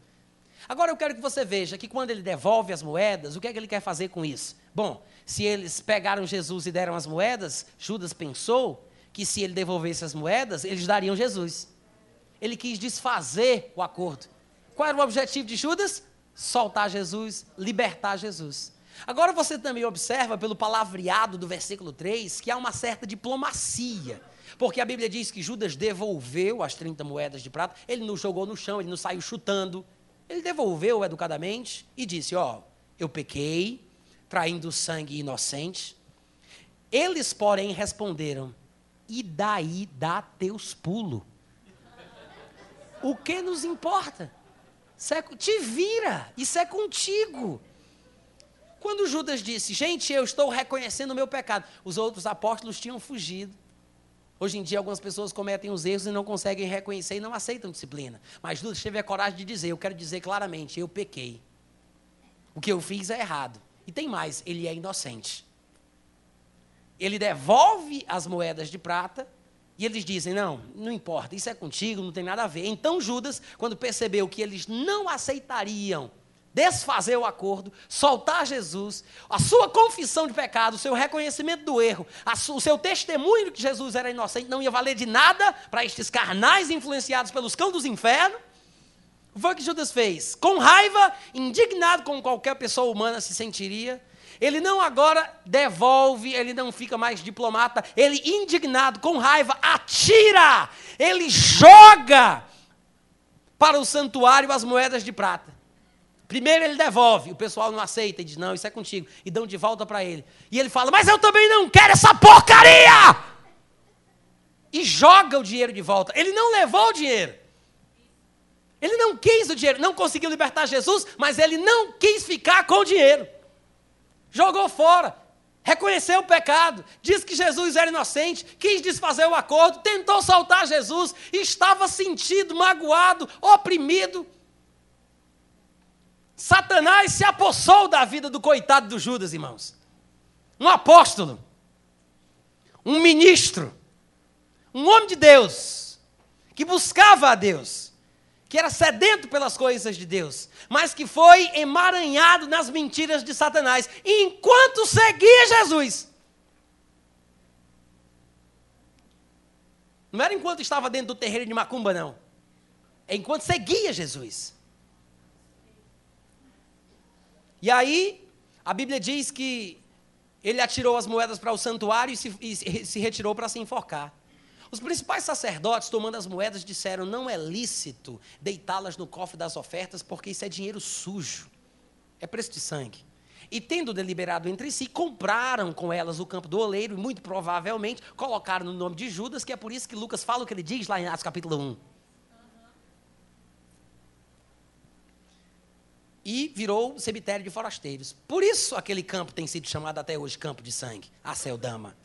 S1: Agora eu quero que você veja que quando ele devolve as moedas, o que é que ele quer fazer com isso? Bom, se eles pegaram Jesus e deram as moedas, Judas pensou que se ele devolvesse as moedas, eles dariam Jesus. Ele quis desfazer o acordo. Qual era o objetivo de Judas? Soltar Jesus, libertar Jesus. Agora você também observa pelo palavreado do versículo 3 que há uma certa diplomacia. Porque a Bíblia diz que Judas devolveu as 30 moedas de prata, ele não jogou no chão, ele não saiu chutando. Ele devolveu educadamente e disse: Ó, oh, eu pequei, traindo sangue inocente. Eles, porém, responderam: E daí dá teus pulos? O que nos importa? É, te vira, isso é contigo. Quando Judas disse, gente, eu estou reconhecendo o meu pecado, os outros apóstolos tinham fugido. Hoje em dia, algumas pessoas cometem os erros e não conseguem reconhecer e não aceitam disciplina. Mas Judas teve a coragem de dizer: Eu quero dizer claramente, eu pequei. O que eu fiz é errado. E tem mais, ele é inocente. Ele devolve as moedas de prata e eles dizem: Não, não importa, isso é contigo, não tem nada a ver. Então Judas, quando percebeu que eles não aceitariam desfazer o acordo, soltar Jesus, a sua confissão de pecado, o seu reconhecimento do erro, o seu testemunho de que Jesus era inocente não ia valer de nada para estes carnais influenciados pelos cães dos infernos. O que Judas fez? Com raiva, indignado como qualquer pessoa humana se sentiria, ele não agora devolve, ele não fica mais diplomata, ele indignado, com raiva, atira, ele joga para o santuário as moedas de prata. Primeiro ele devolve, o pessoal não aceita e diz: Não, isso é contigo. E dão de volta para ele. E ele fala: Mas eu também não quero essa porcaria! E joga o dinheiro de volta. Ele não levou o dinheiro. Ele não quis o dinheiro, não conseguiu libertar Jesus, mas ele não quis ficar com o dinheiro. Jogou fora, reconheceu o pecado, disse que Jesus era inocente, quis desfazer o acordo, tentou soltar Jesus, estava sentido, magoado, oprimido. Satanás se apossou da vida do coitado do Judas, irmãos. Um apóstolo, um ministro, um homem de Deus, que buscava a Deus, que era sedento pelas coisas de Deus, mas que foi emaranhado nas mentiras de Satanás, enquanto seguia Jesus. Não era enquanto estava dentro do terreiro de Macumba, não. É enquanto seguia Jesus. E aí, a Bíblia diz que ele atirou as moedas para o santuário e se, e se retirou para se enforcar. Os principais sacerdotes, tomando as moedas, disseram: não é lícito deitá-las no cofre das ofertas, porque isso é dinheiro sujo, é preço de sangue. E tendo deliberado entre si, compraram com elas o campo do oleiro e, muito provavelmente, colocaram no nome de Judas, que é por isso que Lucas fala o que ele diz lá em Atos capítulo 1. e virou cemitério de forasteiros. Por isso aquele campo tem sido chamado até hoje campo de sangue, Aceldama.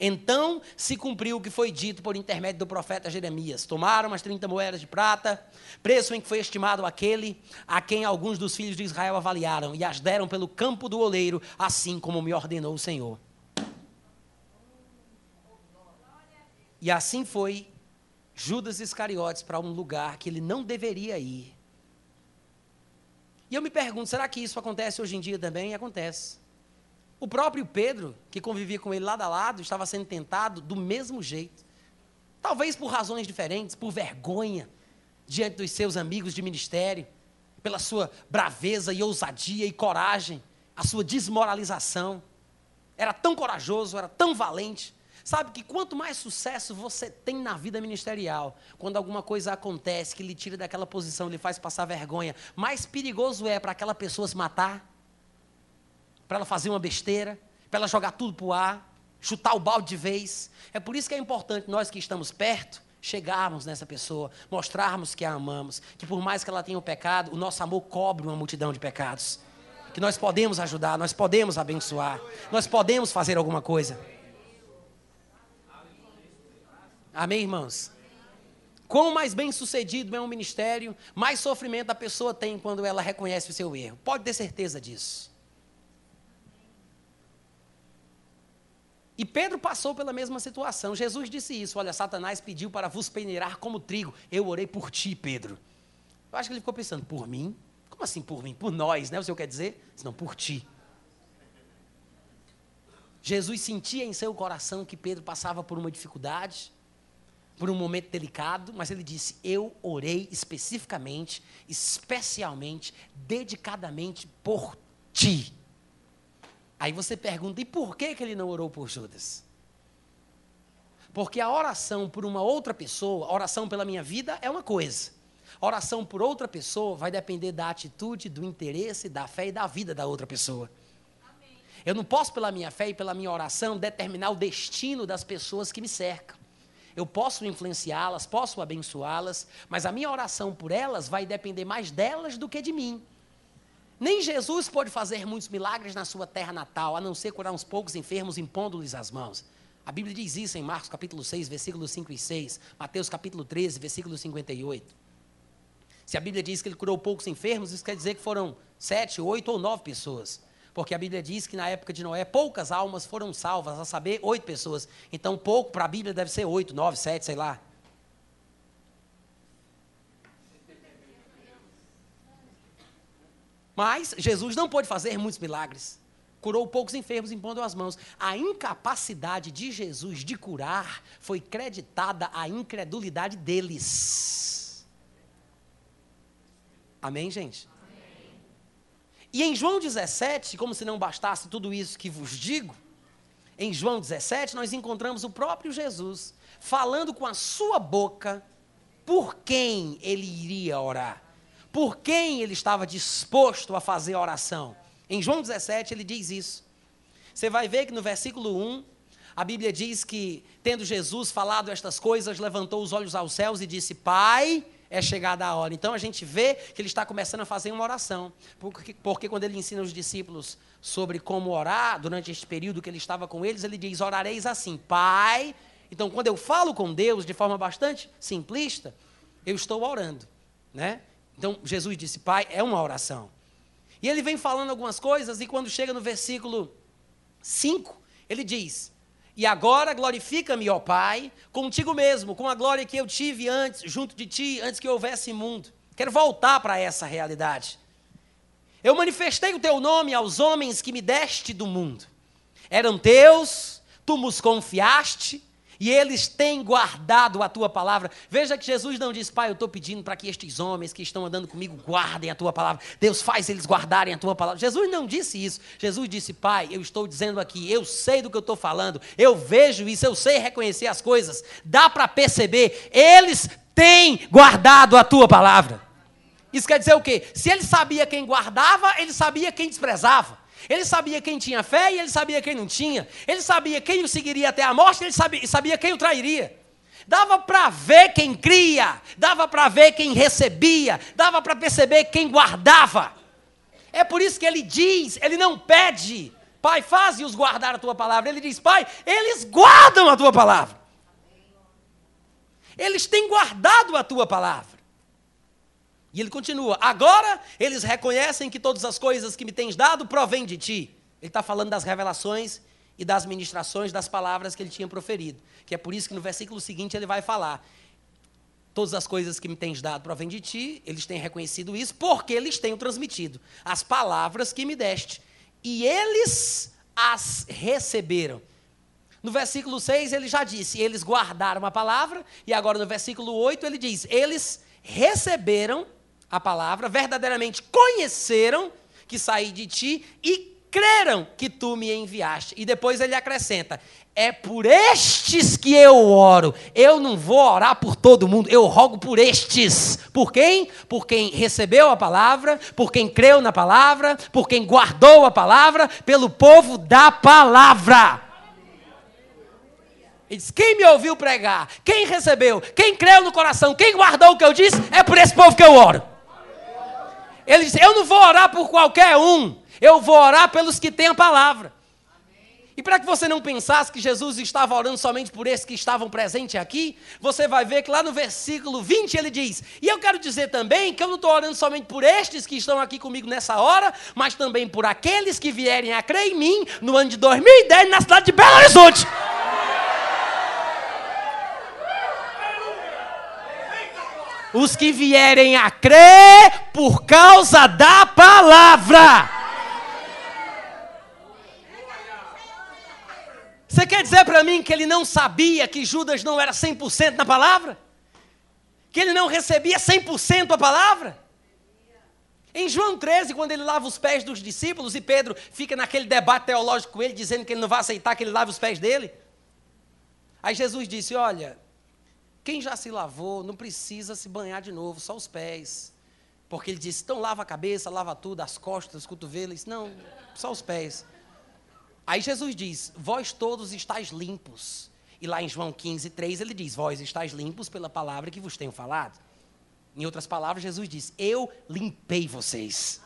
S1: Então se cumpriu o que foi dito por intermédio do profeta Jeremias. Tomaram as 30 moedas de prata, preço em que foi estimado aquele a quem alguns dos filhos de Israel avaliaram, e as deram pelo campo do oleiro, assim como me ordenou o Senhor. E assim foi Judas Iscariotes para um lugar que ele não deveria ir e eu me pergunto, será que isso acontece hoje em dia também? E acontece. O próprio Pedro, que convivia com ele lado a lado, estava sendo tentado do mesmo jeito. Talvez por razões diferentes, por vergonha diante dos seus amigos de ministério, pela sua braveza e ousadia e coragem, a sua desmoralização. Era tão corajoso, era tão valente, Sabe que quanto mais sucesso você tem na vida ministerial, quando alguma coisa acontece que lhe tira daquela posição, lhe faz passar vergonha, mais perigoso é para aquela pessoa se matar, para ela fazer uma besteira, para ela jogar tudo para o ar, chutar o balde de vez. É por isso que é importante nós que estamos perto, chegarmos nessa pessoa, mostrarmos que a amamos, que por mais que ela tenha o um pecado, o nosso amor cobre uma multidão de pecados. Que nós podemos ajudar, nós podemos abençoar, nós podemos fazer alguma coisa. Amém, irmãos? Quanto mais bem sucedido é um ministério, mais sofrimento a pessoa tem quando ela reconhece o seu erro. Pode ter certeza disso. E Pedro passou pela mesma situação. Jesus disse isso: Olha, Satanás pediu para vos peneirar como trigo. Eu orei por ti, Pedro. Eu acho que ele ficou pensando: Por mim? Como assim por mim? Por nós, né? O senhor quer dizer? Não, por ti. Jesus sentia em seu coração que Pedro passava por uma dificuldade, por um momento delicado, mas ele disse: Eu orei especificamente, especialmente, dedicadamente por ti. Aí você pergunta: e por que, que ele não orou por Judas? Porque a oração por uma outra pessoa, a oração pela minha vida é uma coisa. A oração por outra pessoa vai depender da atitude, do interesse, da fé e da vida da outra pessoa. Eu não posso, pela minha fé e pela minha oração, determinar o destino das pessoas que me cercam. Eu posso influenciá-las, posso abençoá-las, mas a minha oração por elas vai depender mais delas do que de mim. Nem Jesus pôde fazer muitos milagres na sua terra natal, a não ser curar uns poucos enfermos impondo-lhes as mãos. A Bíblia diz isso em Marcos capítulo 6, versículos 5 e 6, Mateus capítulo 13, versículo 58. Se a Bíblia diz que ele curou poucos enfermos, isso quer dizer que foram sete, oito ou nove pessoas. Porque a Bíblia diz que na época de Noé, poucas almas foram salvas, a saber, oito pessoas. Então, pouco para a Bíblia deve ser oito, nove, sete, sei lá. Mas Jesus não pôde fazer muitos milagres curou poucos enfermos impondo as mãos. A incapacidade de Jesus de curar foi creditada à incredulidade deles. Amém, gente? Amém. E em João 17, como se não bastasse tudo isso que vos digo, em João 17 nós encontramos o próprio Jesus falando com a sua boca por quem ele iria orar, por quem ele estava disposto a fazer a oração. Em João 17 ele diz isso. Você vai ver que no versículo 1, a Bíblia diz que, tendo Jesus falado estas coisas, levantou os olhos aos céus e disse: Pai, é chegada a hora. Então a gente vê que ele está começando a fazer uma oração. Porque, porque quando ele ensina os discípulos sobre como orar, durante este período que ele estava com eles, ele diz: Orareis assim, Pai. Então, quando eu falo com Deus de forma bastante simplista, eu estou orando. Né? Então, Jesus disse: Pai, é uma oração. E ele vem falando algumas coisas, e quando chega no versículo 5, ele diz: E agora glorifica-me, ó Pai, contigo mesmo, com a glória que eu tive antes, junto de ti, antes que houvesse mundo. Quero voltar para essa realidade. Eu manifestei o teu nome aos homens que me deste do mundo. Eram teus, tu nos confiaste, e eles têm guardado a tua palavra. Veja que Jesus não diz, Pai, eu estou pedindo para que estes homens que estão andando comigo guardem a tua palavra. Deus faz eles guardarem a tua palavra. Jesus não disse isso. Jesus disse, Pai, eu estou dizendo aqui, eu sei do que eu estou falando, eu vejo isso, eu sei reconhecer as coisas. Dá para perceber, eles têm guardado a tua palavra. Isso quer dizer o quê? Se ele sabia quem guardava, ele sabia quem desprezava. Ele sabia quem tinha fé e ele sabia quem não tinha. Ele sabia quem o seguiria até a morte e ele sabia, sabia quem o trairia. Dava para ver quem cria, dava para ver quem recebia, dava para perceber quem guardava. É por isso que ele diz, ele não pede, Pai, faze-os guardar a tua palavra. Ele diz, Pai, eles guardam a tua palavra. Eles têm guardado a tua palavra. E ele continua: agora eles reconhecem que todas as coisas que me tens dado provêm de ti. Ele está falando das revelações e das ministrações das palavras que ele tinha proferido. Que é por isso que no versículo seguinte ele vai falar: Todas as coisas que me tens dado provêm de ti, eles têm reconhecido isso, porque eles têm transmitido as palavras que me deste. E eles as receberam. No versículo 6 ele já disse: eles guardaram a palavra, e agora no versículo 8 ele diz: eles receberam a palavra, verdadeiramente conheceram que saí de ti e creram que tu me enviaste. E depois ele acrescenta: É por estes que eu oro. Eu não vou orar por todo mundo, eu rogo por estes. Por quem? Por quem recebeu a palavra, por quem creu na palavra, por quem guardou a palavra, pelo povo da palavra. Ele diz: Quem me ouviu pregar, quem recebeu, quem creu no coração, quem guardou o que eu disse, é por esse povo que eu oro. Ele disse: Eu não vou orar por qualquer um, eu vou orar pelos que têm a palavra. E para que você não pensasse que Jesus estava orando somente por esses que estavam presentes aqui, você vai ver que lá no versículo 20 ele diz: E eu quero dizer também que eu não estou orando somente por estes que estão aqui comigo nessa hora, mas também por aqueles que vierem a crer em mim no ano de 2010 na cidade de Belo Horizonte. Os que vierem a crer por causa da palavra. Você quer dizer para mim que ele não sabia que Judas não era 100% na palavra? Que ele não recebia 100% a palavra? Em João 13, quando ele lava os pés dos discípulos e Pedro fica naquele debate teológico com ele, dizendo que ele não vai aceitar que ele lave os pés dele. Aí Jesus disse: Olha, quem já se lavou não precisa se banhar de novo, só os pés. Porque ele disse: Então lava a cabeça, lava tudo, as costas, os cotovelos. Não, só os pés. Aí Jesus diz: Vós todos estáis limpos. E lá em João 15, 3, ele diz: Vós estáis limpos pela palavra que vos tenho falado. Em outras palavras, Jesus diz: Eu limpei vocês.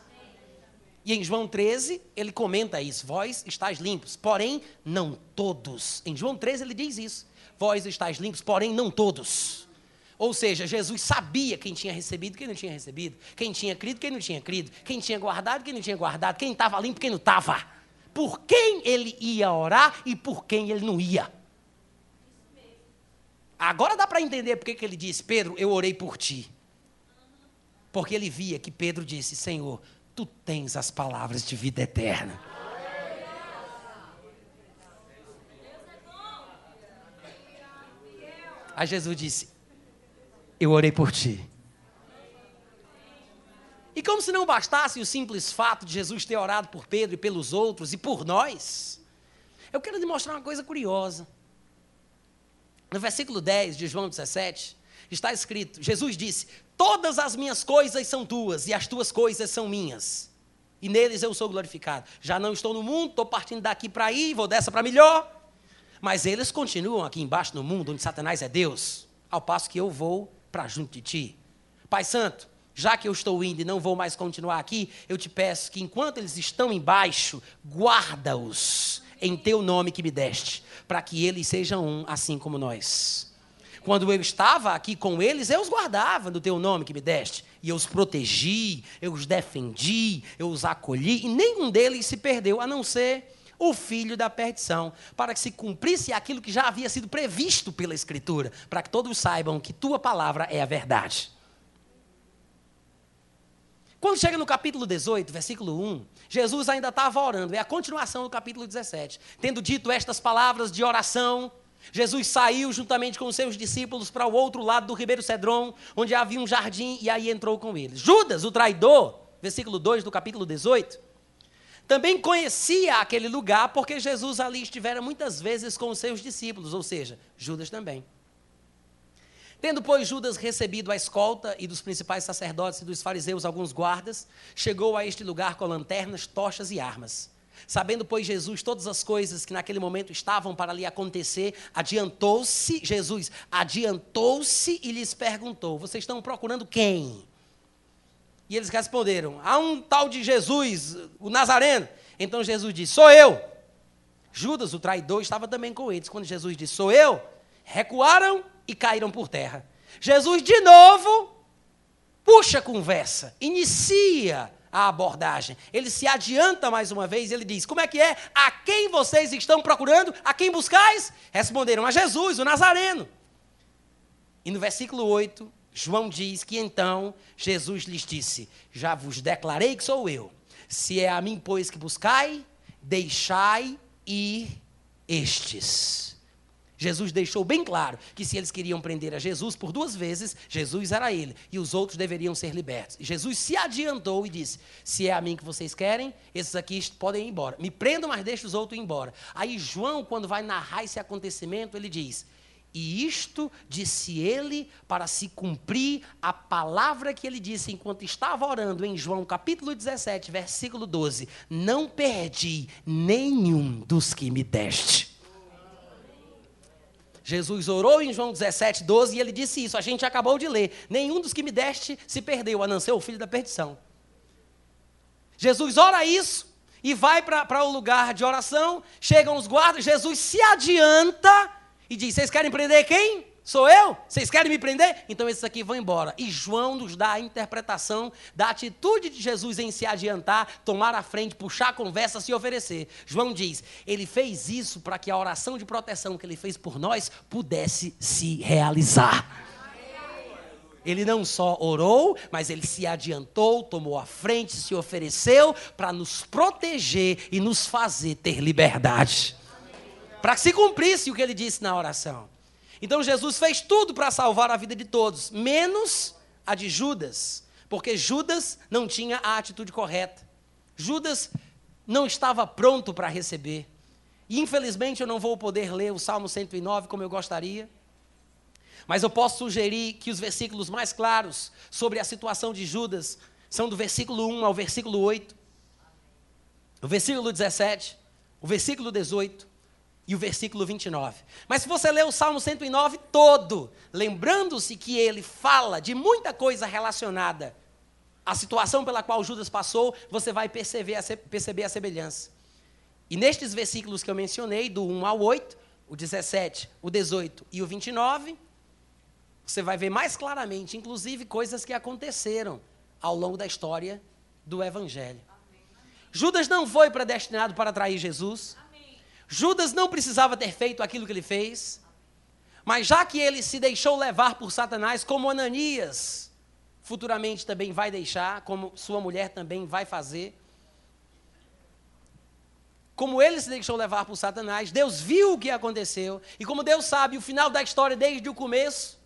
S1: E em João 13, ele comenta isso: Vós estáis limpos, porém não todos. Em João 13, ele diz isso: Vós estáis limpos, porém não todos. Ou seja, Jesus sabia quem tinha recebido, quem não tinha recebido, quem tinha crido, quem não tinha crido, quem tinha guardado, quem não tinha guardado, quem estava limpo, quem não estava por quem ele ia orar e por quem ele não ia. Agora dá para entender porque que ele disse: Pedro, eu orei por ti. Porque ele via que Pedro disse: Senhor, tu tens as palavras de vida eterna. Aí Jesus disse: Eu orei por ti. E como se não bastasse o simples fato de Jesus ter orado por Pedro e pelos outros e por nós, eu quero lhe mostrar uma coisa curiosa. No versículo 10 de João 17, está escrito: Jesus disse: Todas as minhas coisas são tuas e as tuas coisas são minhas. E neles eu sou glorificado. Já não estou no mundo, estou partindo daqui para aí, vou dessa para melhor. Mas eles continuam aqui embaixo no mundo, onde Satanás é Deus, ao passo que eu vou para junto de ti. Pai Santo, já que eu estou indo e não vou mais continuar aqui, eu te peço que enquanto eles estão embaixo, guarda-os em teu nome que me deste, para que eles sejam um, assim como nós. Quando eu estava aqui com eles, eu os guardava no teu nome que me deste, e eu os protegi, eu os defendi, eu os acolhi, e nenhum deles se perdeu, a não ser o filho da perdição, para que se cumprisse aquilo que já havia sido previsto pela Escritura, para que todos saibam que tua palavra é a verdade. Quando chega no capítulo 18, versículo 1, Jesus ainda estava orando, é a continuação do capítulo 17. Tendo dito estas palavras de oração, Jesus saiu juntamente com os seus discípulos para o outro lado do Ribeiro Cedron, onde havia um jardim, e aí entrou com eles. Judas, o traidor, versículo 2 do capítulo 18, também conhecia aquele lugar porque Jesus ali estivera muitas vezes com os seus discípulos, ou seja, Judas também. Tendo, pois, Judas recebido a escolta e dos principais sacerdotes e dos fariseus alguns guardas, chegou a este lugar com lanternas, tochas e armas. Sabendo, pois, Jesus todas as coisas que naquele momento estavam para lhe acontecer, adiantou-se, Jesus adiantou-se e lhes perguntou: Vocês estão procurando quem? E eles responderam: Há um tal de Jesus, o Nazareno. Então Jesus disse: Sou eu. Judas, o traidor, estava também com eles. Quando Jesus disse: Sou eu, recuaram e caíram por terra. Jesus, de novo, puxa a conversa, inicia a abordagem. Ele se adianta mais uma vez ele diz: Como é que é? A quem vocês estão procurando? A quem buscais? Responderam: A Jesus, o Nazareno. E no versículo 8, João diz que então Jesus lhes disse: Já vos declarei que sou eu. Se é a mim, pois, que buscai, deixai ir estes. Jesus deixou bem claro que se eles queriam prender a Jesus por duas vezes, Jesus era ele e os outros deveriam ser libertos. Jesus se adiantou e disse: Se é a mim que vocês querem, esses aqui podem ir embora. Me prendam, mas deixe os outros ir embora. Aí João, quando vai narrar esse acontecimento, ele diz: e isto disse ele para se cumprir a palavra que ele disse enquanto estava orando em João capítulo 17, versículo 12: Não perdi nenhum dos que me deste. Jesus orou em João 17, 12 e ele disse isso. A gente acabou de ler. Nenhum dos que me deste se perdeu, a não ser o filho da perdição. Jesus ora isso e vai para o lugar de oração. Chegam os guardas. Jesus se adianta e diz: Vocês querem prender quem? Sou eu? Vocês querem me prender? Então esses aqui vão embora. E João nos dá a interpretação da atitude de Jesus em se adiantar, tomar a frente, puxar a conversa, se oferecer. João diz: ele fez isso para que a oração de proteção que ele fez por nós pudesse se realizar. Ele não só orou, mas ele se adiantou, tomou a frente, se ofereceu para nos proteger e nos fazer ter liberdade. Para que se cumprisse o que ele disse na oração. Então Jesus fez tudo para salvar a vida de todos, menos a de Judas, porque Judas não tinha a atitude correta. Judas não estava pronto para receber. Infelizmente eu não vou poder ler o Salmo 109 como eu gostaria. Mas eu posso sugerir que os versículos mais claros sobre a situação de Judas são do versículo 1 ao versículo 8, o versículo 17, o versículo 18 e o versículo 29. Mas se você ler o Salmo 109 todo, lembrando-se que ele fala de muita coisa relacionada à situação pela qual Judas passou, você vai perceber a, perceber a semelhança. E nestes versículos que eu mencionei, do 1 ao 8, o 17, o 18 e o 29, você vai ver mais claramente, inclusive, coisas que aconteceram ao longo da história do Evangelho. Judas não foi predestinado para trair Jesus. Judas não precisava ter feito aquilo que ele fez, mas já que ele se deixou levar por Satanás, como Ananias futuramente também vai deixar, como sua mulher também vai fazer, como ele se deixou levar por Satanás, Deus viu o que aconteceu, e como Deus sabe o final da história desde o começo,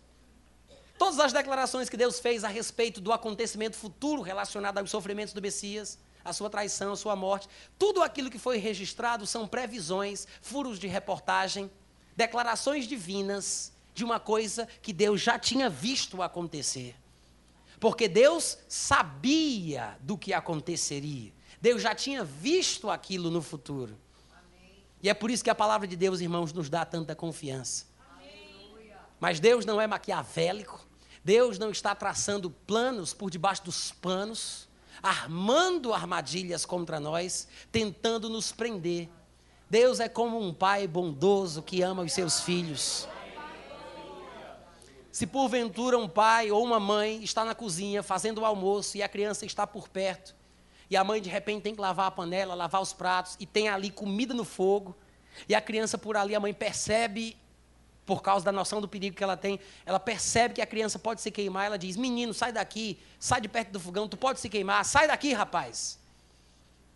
S1: todas as declarações que Deus fez a respeito do acontecimento futuro relacionado aos sofrimentos do Messias, a sua traição, a sua morte. Tudo aquilo que foi registrado são previsões, furos de reportagem, declarações divinas de uma coisa que Deus já tinha visto acontecer. Porque Deus sabia do que aconteceria. Deus já tinha visto aquilo no futuro. Amém. E é por isso que a palavra de Deus, irmãos, nos dá tanta confiança. Amém. Mas Deus não é maquiavélico. Deus não está traçando planos por debaixo dos panos armando armadilhas contra nós, tentando nos prender. Deus é como um pai bondoso que ama os seus filhos. Se porventura um pai ou uma mãe está na cozinha fazendo o almoço e a criança está por perto, e a mãe de repente tem que lavar a panela, lavar os pratos, e tem ali comida no fogo, e a criança por ali, a mãe percebe por causa da noção do perigo que ela tem, ela percebe que a criança pode se queimar, ela diz: Menino, sai daqui, sai de perto do fogão, tu pode se queimar, sai daqui, rapaz.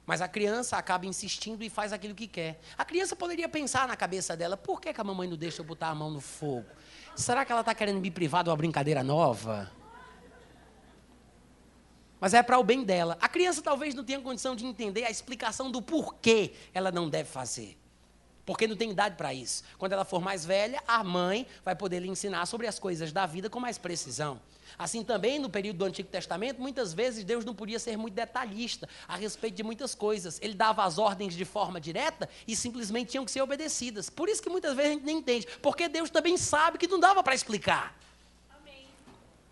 S1: Mas a criança acaba insistindo e faz aquilo que quer. A criança poderia pensar na cabeça dela: por que, que a mamãe não deixa eu botar a mão no fogo? Será que ela está querendo me privar de uma brincadeira nova? Mas é para o bem dela. A criança talvez não tenha condição de entender a explicação do porquê ela não deve fazer. Porque não tem idade para isso. Quando ela for mais velha, a mãe vai poder lhe ensinar sobre as coisas da vida com mais precisão. Assim também, no período do Antigo Testamento, muitas vezes Deus não podia ser muito detalhista a respeito de muitas coisas. Ele dava as ordens de forma direta e simplesmente tinham que ser obedecidas. Por isso que muitas vezes a gente nem entende. Porque Deus também sabe que não dava para explicar.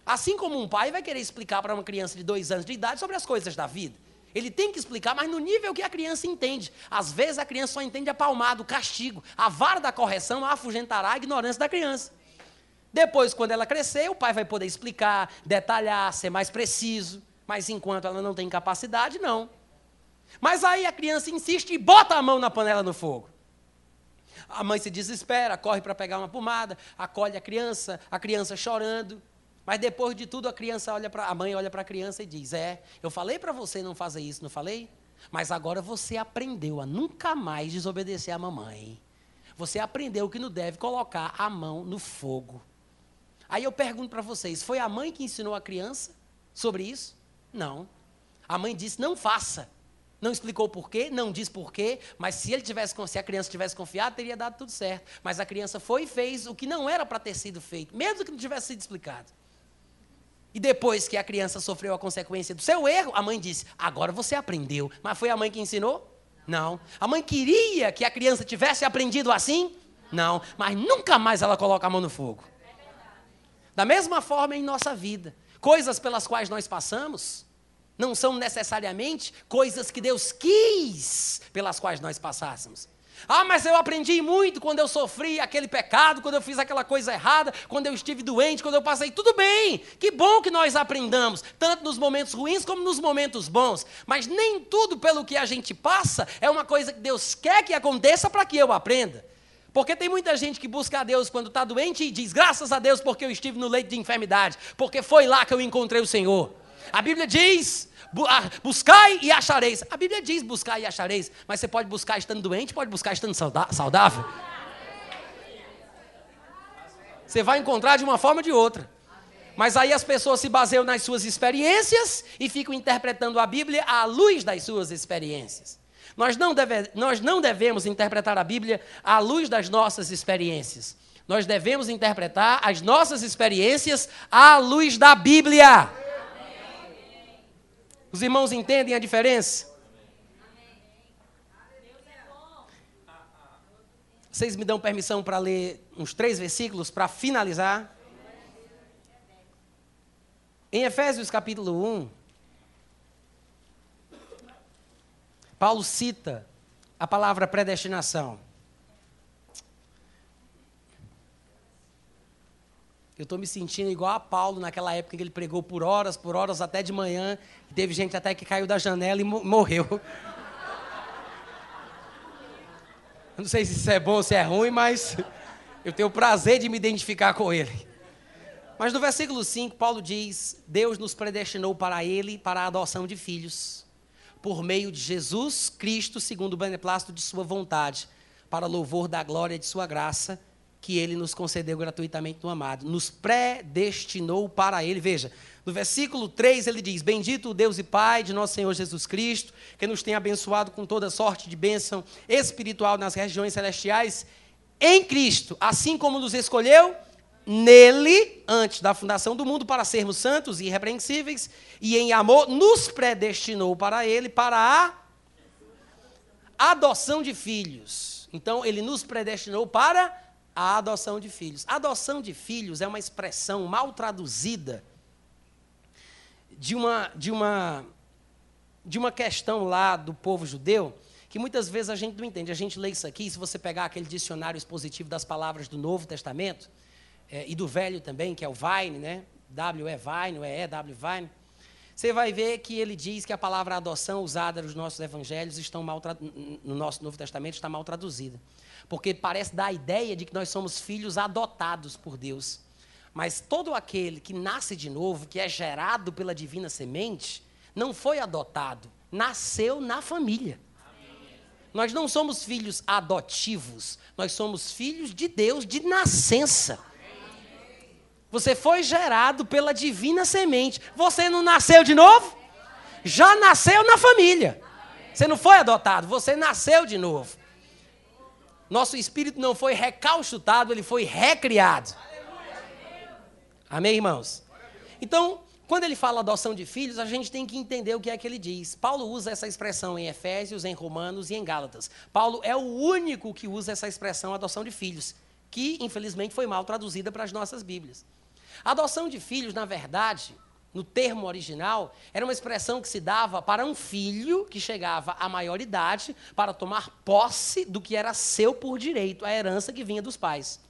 S1: Assim como um pai vai querer explicar para uma criança de dois anos de idade sobre as coisas da vida. Ele tem que explicar, mas no nível que a criança entende. Às vezes a criança só entende a palmada, o castigo. A vara da correção afugentará a ignorância da criança. Depois, quando ela crescer, o pai vai poder explicar, detalhar, ser mais preciso. Mas enquanto ela não tem capacidade, não. Mas aí a criança insiste e bota a mão na panela no fogo. A mãe se desespera, corre para pegar uma pomada, acolhe a criança, a criança chorando. Mas depois de tudo a criança olha para a mãe olha para a criança e diz: "É, eu falei para você não fazer isso, não falei? Mas agora você aprendeu a nunca mais desobedecer a mamãe. Você aprendeu que não deve colocar a mão no fogo." Aí eu pergunto para vocês: foi a mãe que ensinou a criança sobre isso? Não. A mãe disse: "Não faça." Não explicou porquê, não diz porquê, mas se ele tivesse, se a criança tivesse confiado, teria dado tudo certo. Mas a criança foi e fez o que não era para ter sido feito, mesmo que não tivesse sido explicado. E depois que a criança sofreu a consequência do seu erro, a mãe disse: Agora você aprendeu. Mas foi a mãe que ensinou? Não. A mãe queria que a criança tivesse aprendido assim? Não. Mas nunca mais ela coloca a mão no fogo. Da mesma forma em nossa vida, coisas pelas quais nós passamos não são necessariamente coisas que Deus quis pelas quais nós passássemos. Ah, mas eu aprendi muito quando eu sofri aquele pecado, quando eu fiz aquela coisa errada, quando eu estive doente, quando eu passei. Tudo bem, que bom que nós aprendamos, tanto nos momentos ruins como nos momentos bons. Mas nem tudo pelo que a gente passa é uma coisa que Deus quer que aconteça para que eu aprenda. Porque tem muita gente que busca a Deus quando está doente e diz: graças a Deus porque eu estive no leito de enfermidade, porque foi lá que eu encontrei o Senhor. A Bíblia diz buscai e achareis. A Bíblia diz buscar e achareis, mas você pode buscar estando doente, pode buscar estando saudável. Você vai encontrar de uma forma ou de outra. Mas aí as pessoas se baseiam nas suas experiências e ficam interpretando a Bíblia à luz das suas experiências. Nós não, deve, nós não devemos interpretar a Bíblia à luz das nossas experiências. Nós devemos interpretar as nossas experiências à luz da Bíblia. Os irmãos entendem a diferença? Vocês me dão permissão para ler uns três versículos para finalizar? Em Efésios capítulo 1, Paulo cita a palavra predestinação. Eu estou me sentindo igual a Paulo naquela época que ele pregou por horas, por horas, até de manhã. E teve gente até que caiu da janela e morreu. não sei se isso é bom ou se é ruim, mas eu tenho o prazer de me identificar com ele. Mas no versículo 5, Paulo diz: Deus nos predestinou para ele, para a adoção de filhos, por meio de Jesus Cristo, segundo o beneplácito de Sua vontade, para louvor da glória de Sua graça, que Ele nos concedeu gratuitamente no amado. Nos predestinou para Ele. Veja, no versículo 3 ele diz: Bendito o Deus e Pai de nosso Senhor Jesus Cristo, que nos tem abençoado com toda sorte de bênção espiritual nas regiões celestiais, em Cristo, assim como nos escolheu nele, antes da fundação do mundo, para sermos santos e irrepreensíveis, e em amor nos predestinou para ele, para a adoção de filhos. Então, ele nos predestinou para a adoção de filhos. Adoção de filhos é uma expressão mal traduzida de uma, de uma, de uma questão lá do povo judeu que muitas vezes a gente não entende. A gente lê isso aqui, se você pegar aquele dicionário expositivo das palavras do Novo Testamento, é, e do Velho também, que é o Vine, né? W é Vine, o E é W Vine. Você vai ver que ele diz que a palavra adoção usada nos nossos evangelhos estão mal no nosso Novo Testamento está mal traduzida. Porque parece dar a ideia de que nós somos filhos adotados por Deus. Mas todo aquele que nasce de novo, que é gerado pela divina semente, não foi adotado, nasceu na família. Nós não somos filhos adotivos, nós somos filhos de Deus de nascença. Você foi gerado pela divina semente. Você não nasceu de novo? Já nasceu na família. Você não foi adotado, você nasceu de novo. Nosso espírito não foi recalchutado, ele foi recriado. Amém, irmãos? Então, quando ele fala adoção de filhos, a gente tem que entender o que é que ele diz. Paulo usa essa expressão em Efésios, em Romanos e em Gálatas. Paulo é o único que usa essa expressão adoção de filhos, que infelizmente foi mal traduzida para as nossas Bíblias. A adoção de filhos, na verdade, no termo original, era uma expressão que se dava para um filho que chegava à maioridade para tomar posse do que era seu por direito, a herança que vinha dos pais.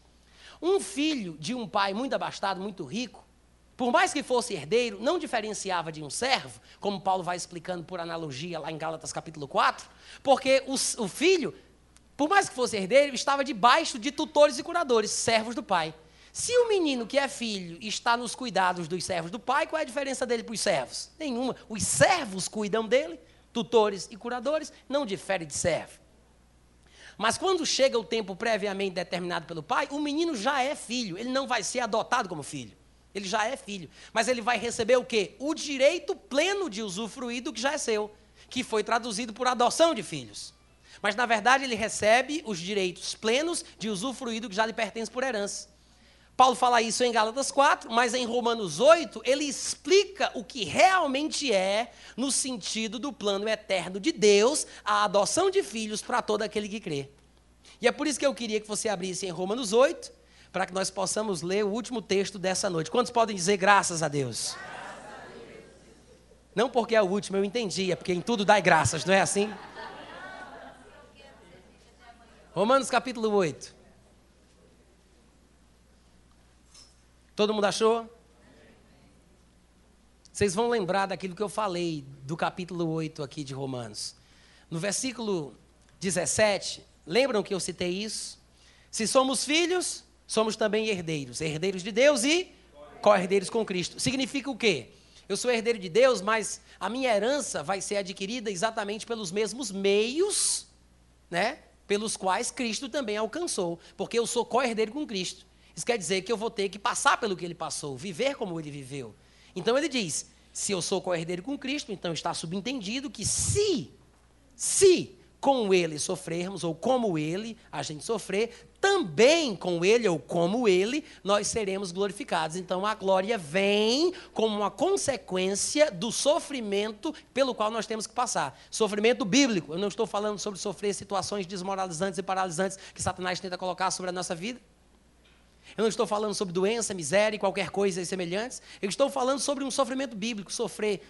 S1: Um filho de um pai muito abastado, muito rico, por mais que fosse herdeiro, não diferenciava de um servo, como Paulo vai explicando por analogia lá em Gálatas capítulo 4, porque o, o filho, por mais que fosse herdeiro, estava debaixo de tutores e curadores, servos do pai. Se o menino que é filho está nos cuidados dos servos do pai, qual é a diferença dele para os servos? Nenhuma. Os servos cuidam dele, tutores e curadores, não difere de servo. Mas quando chega o tempo previamente determinado pelo pai, o menino já é filho, ele não vai ser adotado como filho. Ele já é filho, mas ele vai receber o quê? O direito pleno de usufruir do que já é seu, que foi traduzido por adoção de filhos. Mas na verdade ele recebe os direitos plenos de usufruir do que já lhe pertence por herança. Paulo fala isso em Gálatas 4, mas em Romanos 8 ele explica o que realmente é, no sentido do plano eterno de Deus, a adoção de filhos para todo aquele que crê. E é por isso que eu queria que você abrisse em Romanos 8, para que nós possamos ler o último texto dessa noite. Quantos podem dizer graças a Deus? Não porque é o último, eu entendi, é porque em tudo dai graças, não é assim? Romanos capítulo 8. Todo mundo achou? Vocês vão lembrar daquilo que eu falei do capítulo 8 aqui de Romanos. No versículo 17, lembram que eu citei isso? Se somos filhos, somos também herdeiros. Herdeiros de Deus e co-herdeiros com Cristo. Significa o quê? Eu sou herdeiro de Deus, mas a minha herança vai ser adquirida exatamente pelos mesmos meios, né? Pelos quais Cristo também alcançou. Porque eu sou co-herdeiro com Cristo. Isso quer dizer que eu vou ter que passar pelo que ele passou, viver como ele viveu. Então ele diz: se eu sou co-herdeiro com Cristo, então está subentendido que se, se com ele sofrermos, ou como ele a gente sofrer, também com ele, ou como ele, nós seremos glorificados. Então a glória vem como uma consequência do sofrimento pelo qual nós temos que passar. Sofrimento bíblico. Eu não estou falando sobre sofrer situações desmoralizantes e paralisantes que Satanás tenta colocar sobre a nossa vida. Eu não estou falando sobre doença, miséria e qualquer coisa semelhantes. Eu estou falando sobre um sofrimento bíblico, sofrer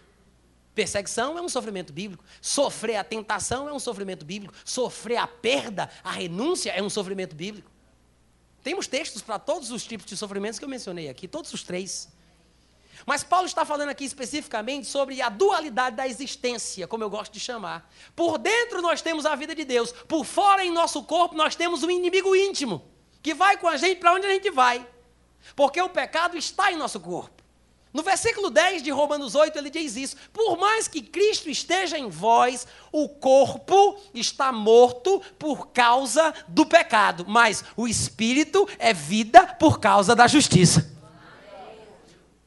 S1: Perseguição é um sofrimento bíblico. Sofrer a tentação é um sofrimento bíblico. Sofrer a perda, a renúncia é um sofrimento bíblico. Temos textos para todos os tipos de sofrimentos que eu mencionei aqui, todos os três. Mas Paulo está falando aqui especificamente sobre a dualidade da existência, como eu gosto de chamar. Por dentro nós temos a vida de Deus, por fora em nosso corpo nós temos um inimigo íntimo, que vai com a gente para onde a gente vai. Porque o pecado está em nosso corpo. No versículo 10 de Romanos 8, ele diz isso: Por mais que Cristo esteja em vós, o corpo está morto por causa do pecado, mas o espírito é vida por causa da justiça.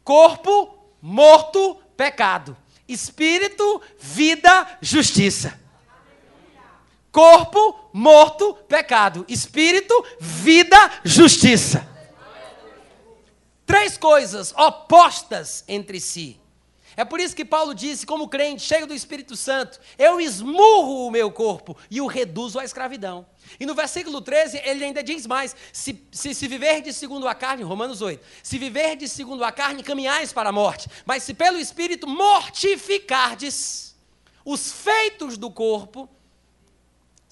S1: Corpo morto, pecado. Espírito, vida, justiça. Corpo morto, pecado. Espírito, vida, justiça. Três coisas opostas entre si. É por isso que Paulo disse, como crente, cheio do Espírito Santo, eu esmurro o meu corpo e o reduzo à escravidão. E no versículo 13, ele ainda diz mais: se, se, se viver de segundo a carne, Romanos 8, se viver de segundo a carne, caminhais para a morte, mas se pelo Espírito mortificardes os feitos do corpo,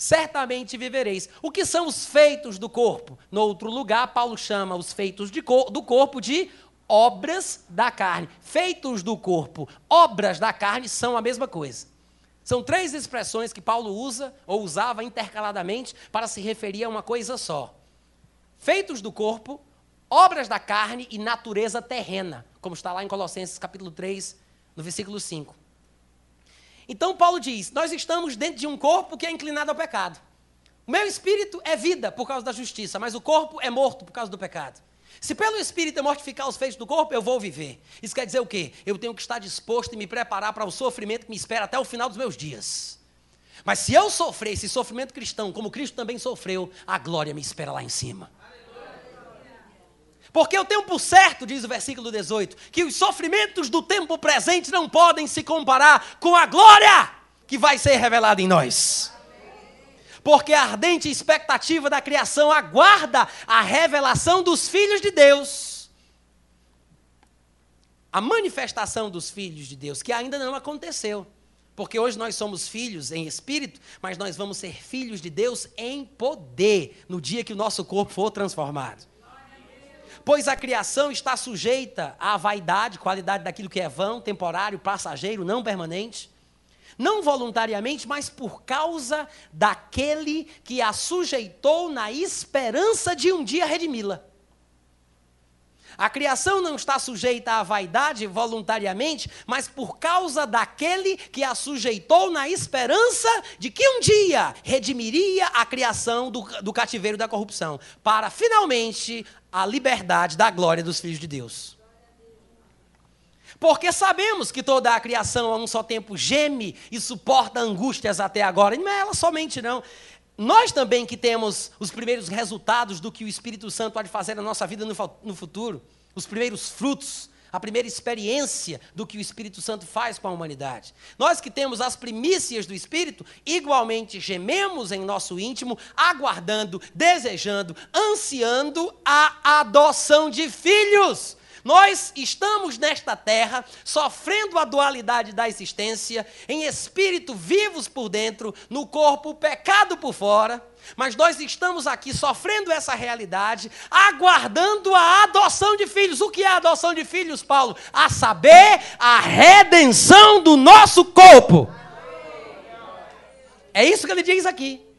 S1: certamente vivereis. O que são os feitos do corpo? No outro lugar, Paulo chama os feitos cor do corpo de obras da carne. Feitos do corpo, obras da carne são a mesma coisa. São três expressões que Paulo usa ou usava intercaladamente para se referir a uma coisa só: feitos do corpo, obras da carne e natureza terrena, como está lá em Colossenses capítulo 3, no versículo 5. Então Paulo diz: Nós estamos dentro de um corpo que é inclinado ao pecado. O meu espírito é vida por causa da justiça, mas o corpo é morto por causa do pecado. Se pelo espírito eu mortificar os feitos do corpo, eu vou viver. Isso quer dizer o quê? Eu tenho que estar disposto e me preparar para o sofrimento que me espera até o final dos meus dias. Mas se eu sofrer esse sofrimento cristão, como Cristo também sofreu, a glória me espera lá em cima. Porque tenho por certo, diz o versículo 18, que os sofrimentos do tempo presente não podem se comparar com a glória que vai ser revelada em nós. Porque a ardente expectativa da criação aguarda a revelação dos filhos de Deus. A manifestação dos filhos de Deus, que ainda não aconteceu. Porque hoje nós somos filhos em espírito, mas nós vamos ser filhos de Deus em poder, no dia que o nosso corpo for transformado. Pois a criação está sujeita à vaidade, qualidade daquilo que é vão, temporário, passageiro, não permanente. Não voluntariamente, mas por causa daquele que a sujeitou na esperança de um dia redimi-la. A criação não está sujeita à vaidade voluntariamente, mas por causa daquele que a sujeitou na esperança de que um dia redimiria a criação do, do cativeiro da corrupção, para finalmente a liberdade da glória dos filhos de Deus. Porque sabemos que toda a criação a um só tempo geme e suporta angústias até agora. E não é ela somente, não. Nós também que temos os primeiros resultados do que o Espírito Santo pode fazer na nossa vida no futuro, os primeiros frutos, a primeira experiência do que o Espírito Santo faz com a humanidade. Nós que temos as primícias do Espírito, igualmente gememos em nosso íntimo, aguardando, desejando, ansiando a adoção de filhos. Nós estamos nesta terra sofrendo a dualidade da existência, em espírito vivos por dentro, no corpo pecado por fora. Mas nós estamos aqui sofrendo essa realidade, aguardando a adoção de filhos. O que é a adoção de filhos, Paulo? A saber, a redenção do nosso corpo. É isso que ele diz aqui.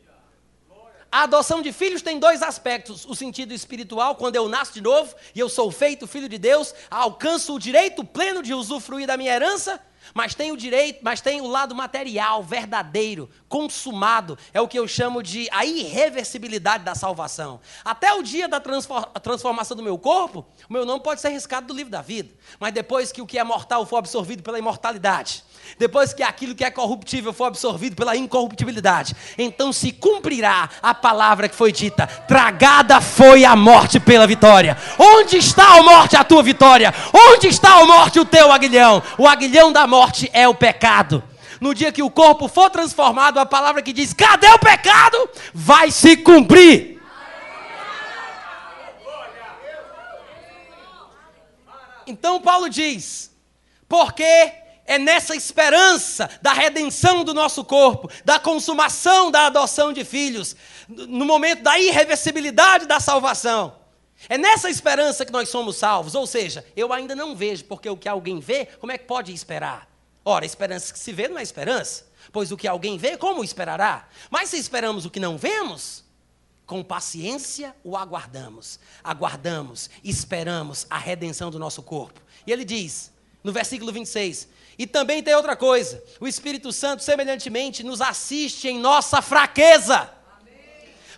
S1: A adoção de filhos tem dois aspectos: o sentido espiritual, quando eu nasço de novo e eu sou feito filho de Deus, alcanço o direito pleno de usufruir da minha herança, Mas tem o direito, mas tem o lado material, verdadeiro, consumado. É o que eu chamo de a irreversibilidade da salvação. Até o dia da transformação do meu corpo, o meu nome pode ser riscado do livro da vida. Mas depois que o que é mortal for absorvido pela imortalidade, depois que aquilo que é corruptível for absorvido pela incorruptibilidade, então se cumprirá a palavra que foi dita: tragada foi a morte pela vitória. Onde está a morte, a tua vitória? Onde está a morte, o teu aguilhão? O aguilhão da morte é o pecado. No dia que o corpo for transformado, a palavra que diz: cadê o pecado? Vai se cumprir. Então Paulo diz: porque é nessa esperança da redenção do nosso corpo, da consumação da adoção de filhos, no momento da irreversibilidade da salvação. É nessa esperança que nós somos salvos. Ou seja, eu ainda não vejo, porque o que alguém vê, como é que pode esperar? Ora, esperança que se vê não é esperança, pois o que alguém vê, como esperará? Mas se esperamos o que não vemos, com paciência o aguardamos. Aguardamos, esperamos a redenção do nosso corpo. E ele diz, no versículo 26, e também tem outra coisa: o Espírito Santo, semelhantemente, nos assiste em nossa fraqueza.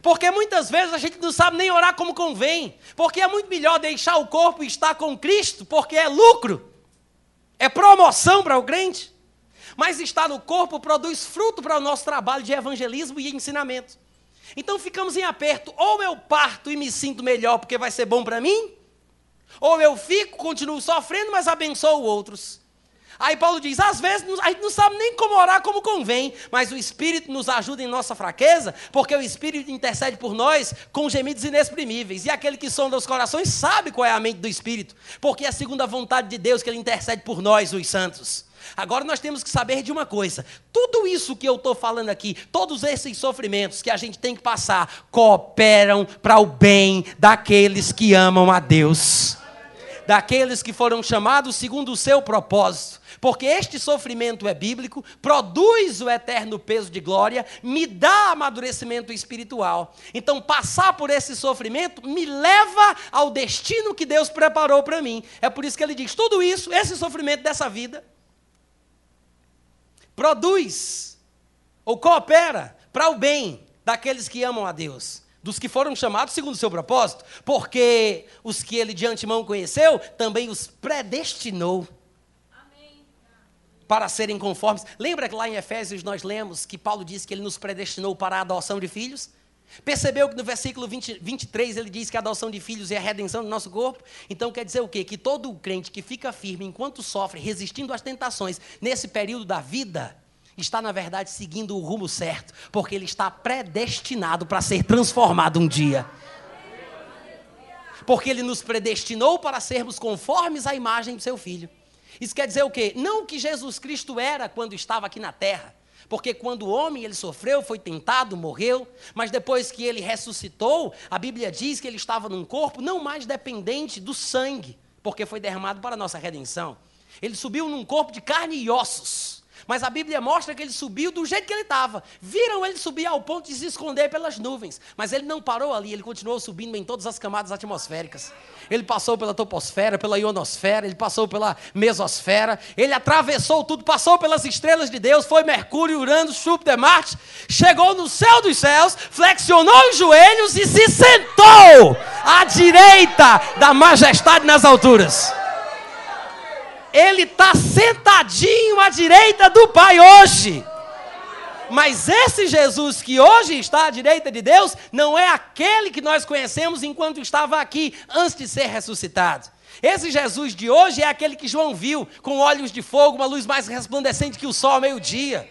S1: Porque muitas vezes a gente não sabe nem orar como convém. Porque é muito melhor deixar o corpo e estar com Cristo, porque é lucro, é promoção para o crente. Mas estar no corpo produz fruto para o nosso trabalho de evangelismo e ensinamento. Então ficamos em aperto: ou eu parto e me sinto melhor porque vai ser bom para mim, ou eu fico, continuo sofrendo, mas abençoo outros. Aí Paulo diz: às vezes a gente não sabe nem como orar como convém, mas o Espírito nos ajuda em nossa fraqueza, porque o Espírito intercede por nós com gemidos inexprimíveis. E aquele que sonda os corações sabe qual é a mente do Espírito, porque é segundo a vontade de Deus que ele intercede por nós, os santos. Agora nós temos que saber de uma coisa: tudo isso que eu estou falando aqui, todos esses sofrimentos que a gente tem que passar, cooperam para o bem daqueles que amam a Deus, daqueles que foram chamados segundo o seu propósito porque este sofrimento é bíblico, produz o eterno peso de glória, me dá amadurecimento espiritual. Então, passar por esse sofrimento me leva ao destino que Deus preparou para mim. É por isso que ele diz: tudo isso, esse sofrimento dessa vida, produz ou coopera para o bem daqueles que amam a Deus dos que foram chamados segundo o seu propósito, porque os que ele de antemão conheceu, também os predestinou para serem conformes. Lembra que lá em Efésios nós lemos que Paulo disse que ele nos predestinou para a adoção de filhos? Percebeu que no versículo 20, 23 ele diz que a adoção de filhos é a redenção do nosso corpo? Então quer dizer o quê? Que todo crente que fica firme enquanto sofre, resistindo às tentações, nesse período da vida, está na verdade seguindo o rumo certo, porque ele está predestinado para ser transformado um dia. Porque ele nos predestinou para sermos conformes à imagem do seu filho. Isso quer dizer o quê? Não que Jesus Cristo era quando estava aqui na terra. Porque quando o homem ele sofreu, foi tentado, morreu, mas depois que ele ressuscitou, a Bíblia diz que ele estava num corpo não mais dependente do sangue, porque foi derramado para a nossa redenção. Ele subiu num corpo de carne e ossos. Mas a Bíblia mostra que ele subiu do jeito que ele estava. Viram ele subir ao ponto de se esconder pelas nuvens. Mas ele não parou ali, ele continuou subindo em todas as camadas atmosféricas. Ele passou pela toposfera, pela ionosfera, ele passou pela mesosfera, ele atravessou tudo, passou pelas estrelas de Deus, foi Mercúrio, Urano, Júpiter, Marte, chegou no céu dos céus, flexionou os joelhos e se sentou à direita da majestade nas alturas ele está sentadinho à direita do Pai hoje. Mas esse Jesus que hoje está à direita de Deus não é aquele que nós conhecemos enquanto estava aqui, antes de ser ressuscitado. Esse Jesus de hoje é aquele que João viu, com olhos de fogo, uma luz mais resplandecente que o sol ao meio-dia.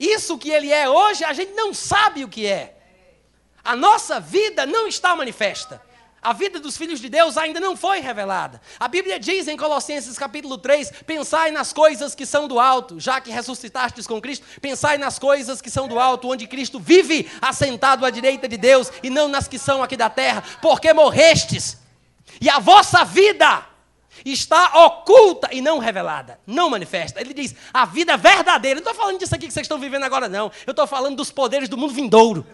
S1: Isso que ele é hoje, a gente não sabe o que é. A nossa vida não está manifesta. A vida dos filhos de Deus ainda não foi revelada. A Bíblia diz em Colossenses capítulo 3: pensai nas coisas que são do alto, já que ressuscitastes com Cristo, pensai nas coisas que são do alto, onde Cristo vive assentado à direita de Deus, e não nas que são aqui da terra, porque morrestes, e a vossa vida está oculta e não revelada, não manifesta. Ele diz: a vida verdadeira. Não estou falando disso aqui que vocês estão vivendo agora, não. Eu estou falando dos poderes do mundo vindouro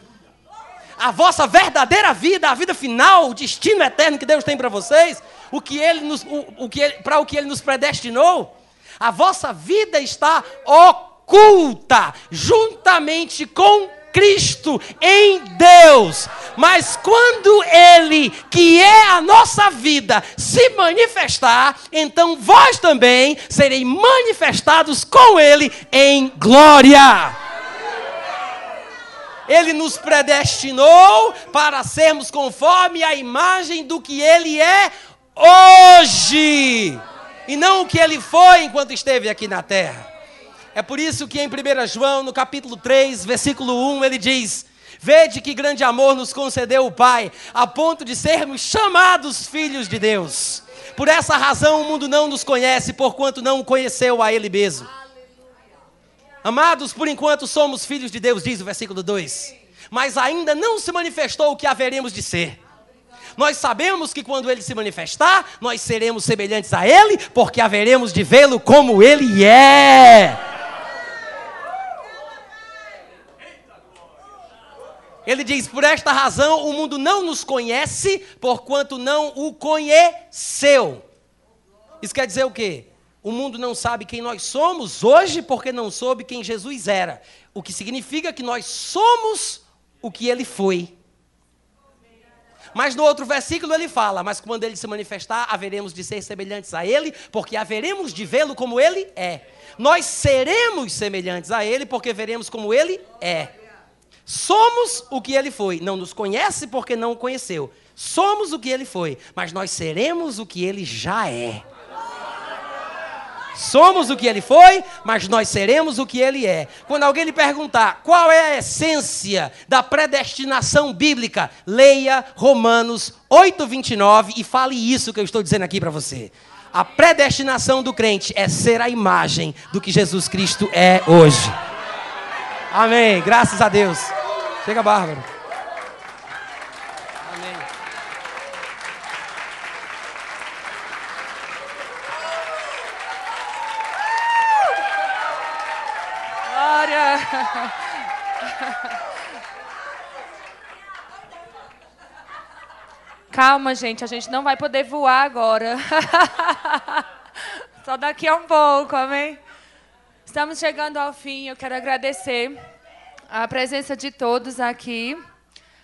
S1: a vossa verdadeira vida, a vida final, o destino eterno que Deus tem para vocês, o que ele nos, o, o que para o que ele nos predestinou, A vossa vida está oculta juntamente com Cristo em Deus. Mas quando Ele, que é a nossa vida, se manifestar, então vós também sereis manifestados com Ele em glória. Ele nos predestinou para sermos conforme a imagem do que Ele é hoje, e não o que Ele foi enquanto esteve aqui na terra. É por isso que em 1 João, no capítulo 3, versículo 1, ele diz: Vede que grande amor nos concedeu o Pai, a ponto de sermos chamados filhos de Deus. Por essa razão o mundo não nos conhece, porquanto não conheceu a Ele mesmo. Amados, por enquanto somos filhos de Deus, diz o versículo 2. Mas ainda não se manifestou o que haveremos de ser. Nós sabemos que quando ele se manifestar, nós seremos semelhantes a ele, porque haveremos de vê-lo como ele é. Ele diz: Por esta razão o mundo não nos conhece, porquanto não o conheceu. Isso quer dizer o quê? O mundo não sabe quem nós somos hoje porque não soube quem Jesus era. O que significa que nós somos o que ele foi. Mas no outro versículo ele fala: Mas quando ele se manifestar, haveremos de ser semelhantes a ele, porque haveremos de vê-lo como ele é. Nós seremos semelhantes a ele, porque veremos como ele é. Somos o que ele foi. Não nos conhece porque não o conheceu. Somos o que ele foi, mas nós seremos o que ele já é. Somos o que ele foi, mas nós seremos o que ele é. Quando alguém lhe perguntar qual é a essência da predestinação bíblica, leia Romanos 8:29 e fale isso que eu estou dizendo aqui para você. A predestinação do crente é ser a imagem do que Jesus Cristo é hoje. Amém. Graças a Deus. Chega, Bárbara. Amém.
S2: Glória. Calma, gente, a gente não vai poder voar agora. Só daqui a um pouco, amém? Estamos chegando ao fim. Eu quero agradecer a presença de todos aqui.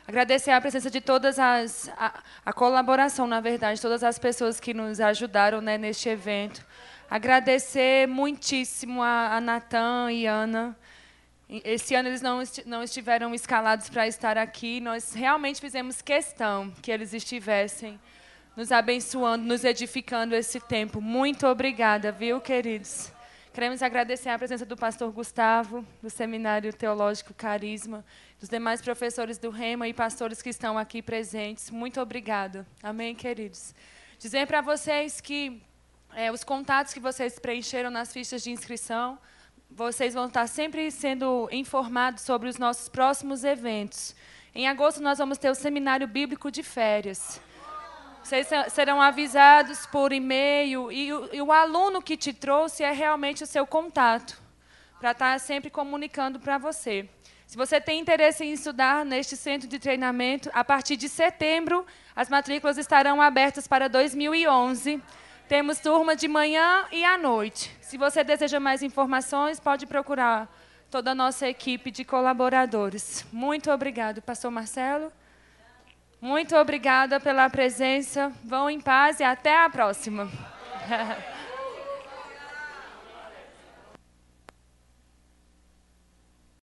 S2: Agradecer a presença de todas as. a, a colaboração, na verdade, todas as pessoas que nos ajudaram né, neste evento. Agradecer muitíssimo a, a Natan e Ana. Esse ano eles não, não estiveram escalados para estar aqui. Nós realmente fizemos questão que eles estivessem nos abençoando, nos edificando esse tempo. Muito obrigada, viu, queridos? Queremos agradecer a presença do pastor Gustavo, do Seminário Teológico Carisma, dos demais professores do Rema e pastores que estão aqui presentes. Muito obrigada. Amém, queridos? Dizer para vocês que é, os contatos que vocês preencheram nas fichas de inscrição, vocês vão estar sempre sendo informados sobre os nossos próximos eventos. Em agosto, nós vamos ter o Seminário Bíblico de Férias. Vocês serão avisados por e-mail e, e o aluno que te trouxe é realmente o seu contato, para estar sempre comunicando para você. Se você tem interesse em estudar neste centro de treinamento, a partir de setembro, as matrículas estarão abertas para 2011. Temos turma de manhã e à noite. Se você deseja mais informações, pode procurar toda a nossa equipe de colaboradores. Muito obrigado, pastor Marcelo. Muito obrigada pela presença. Vão em paz e até a próxima.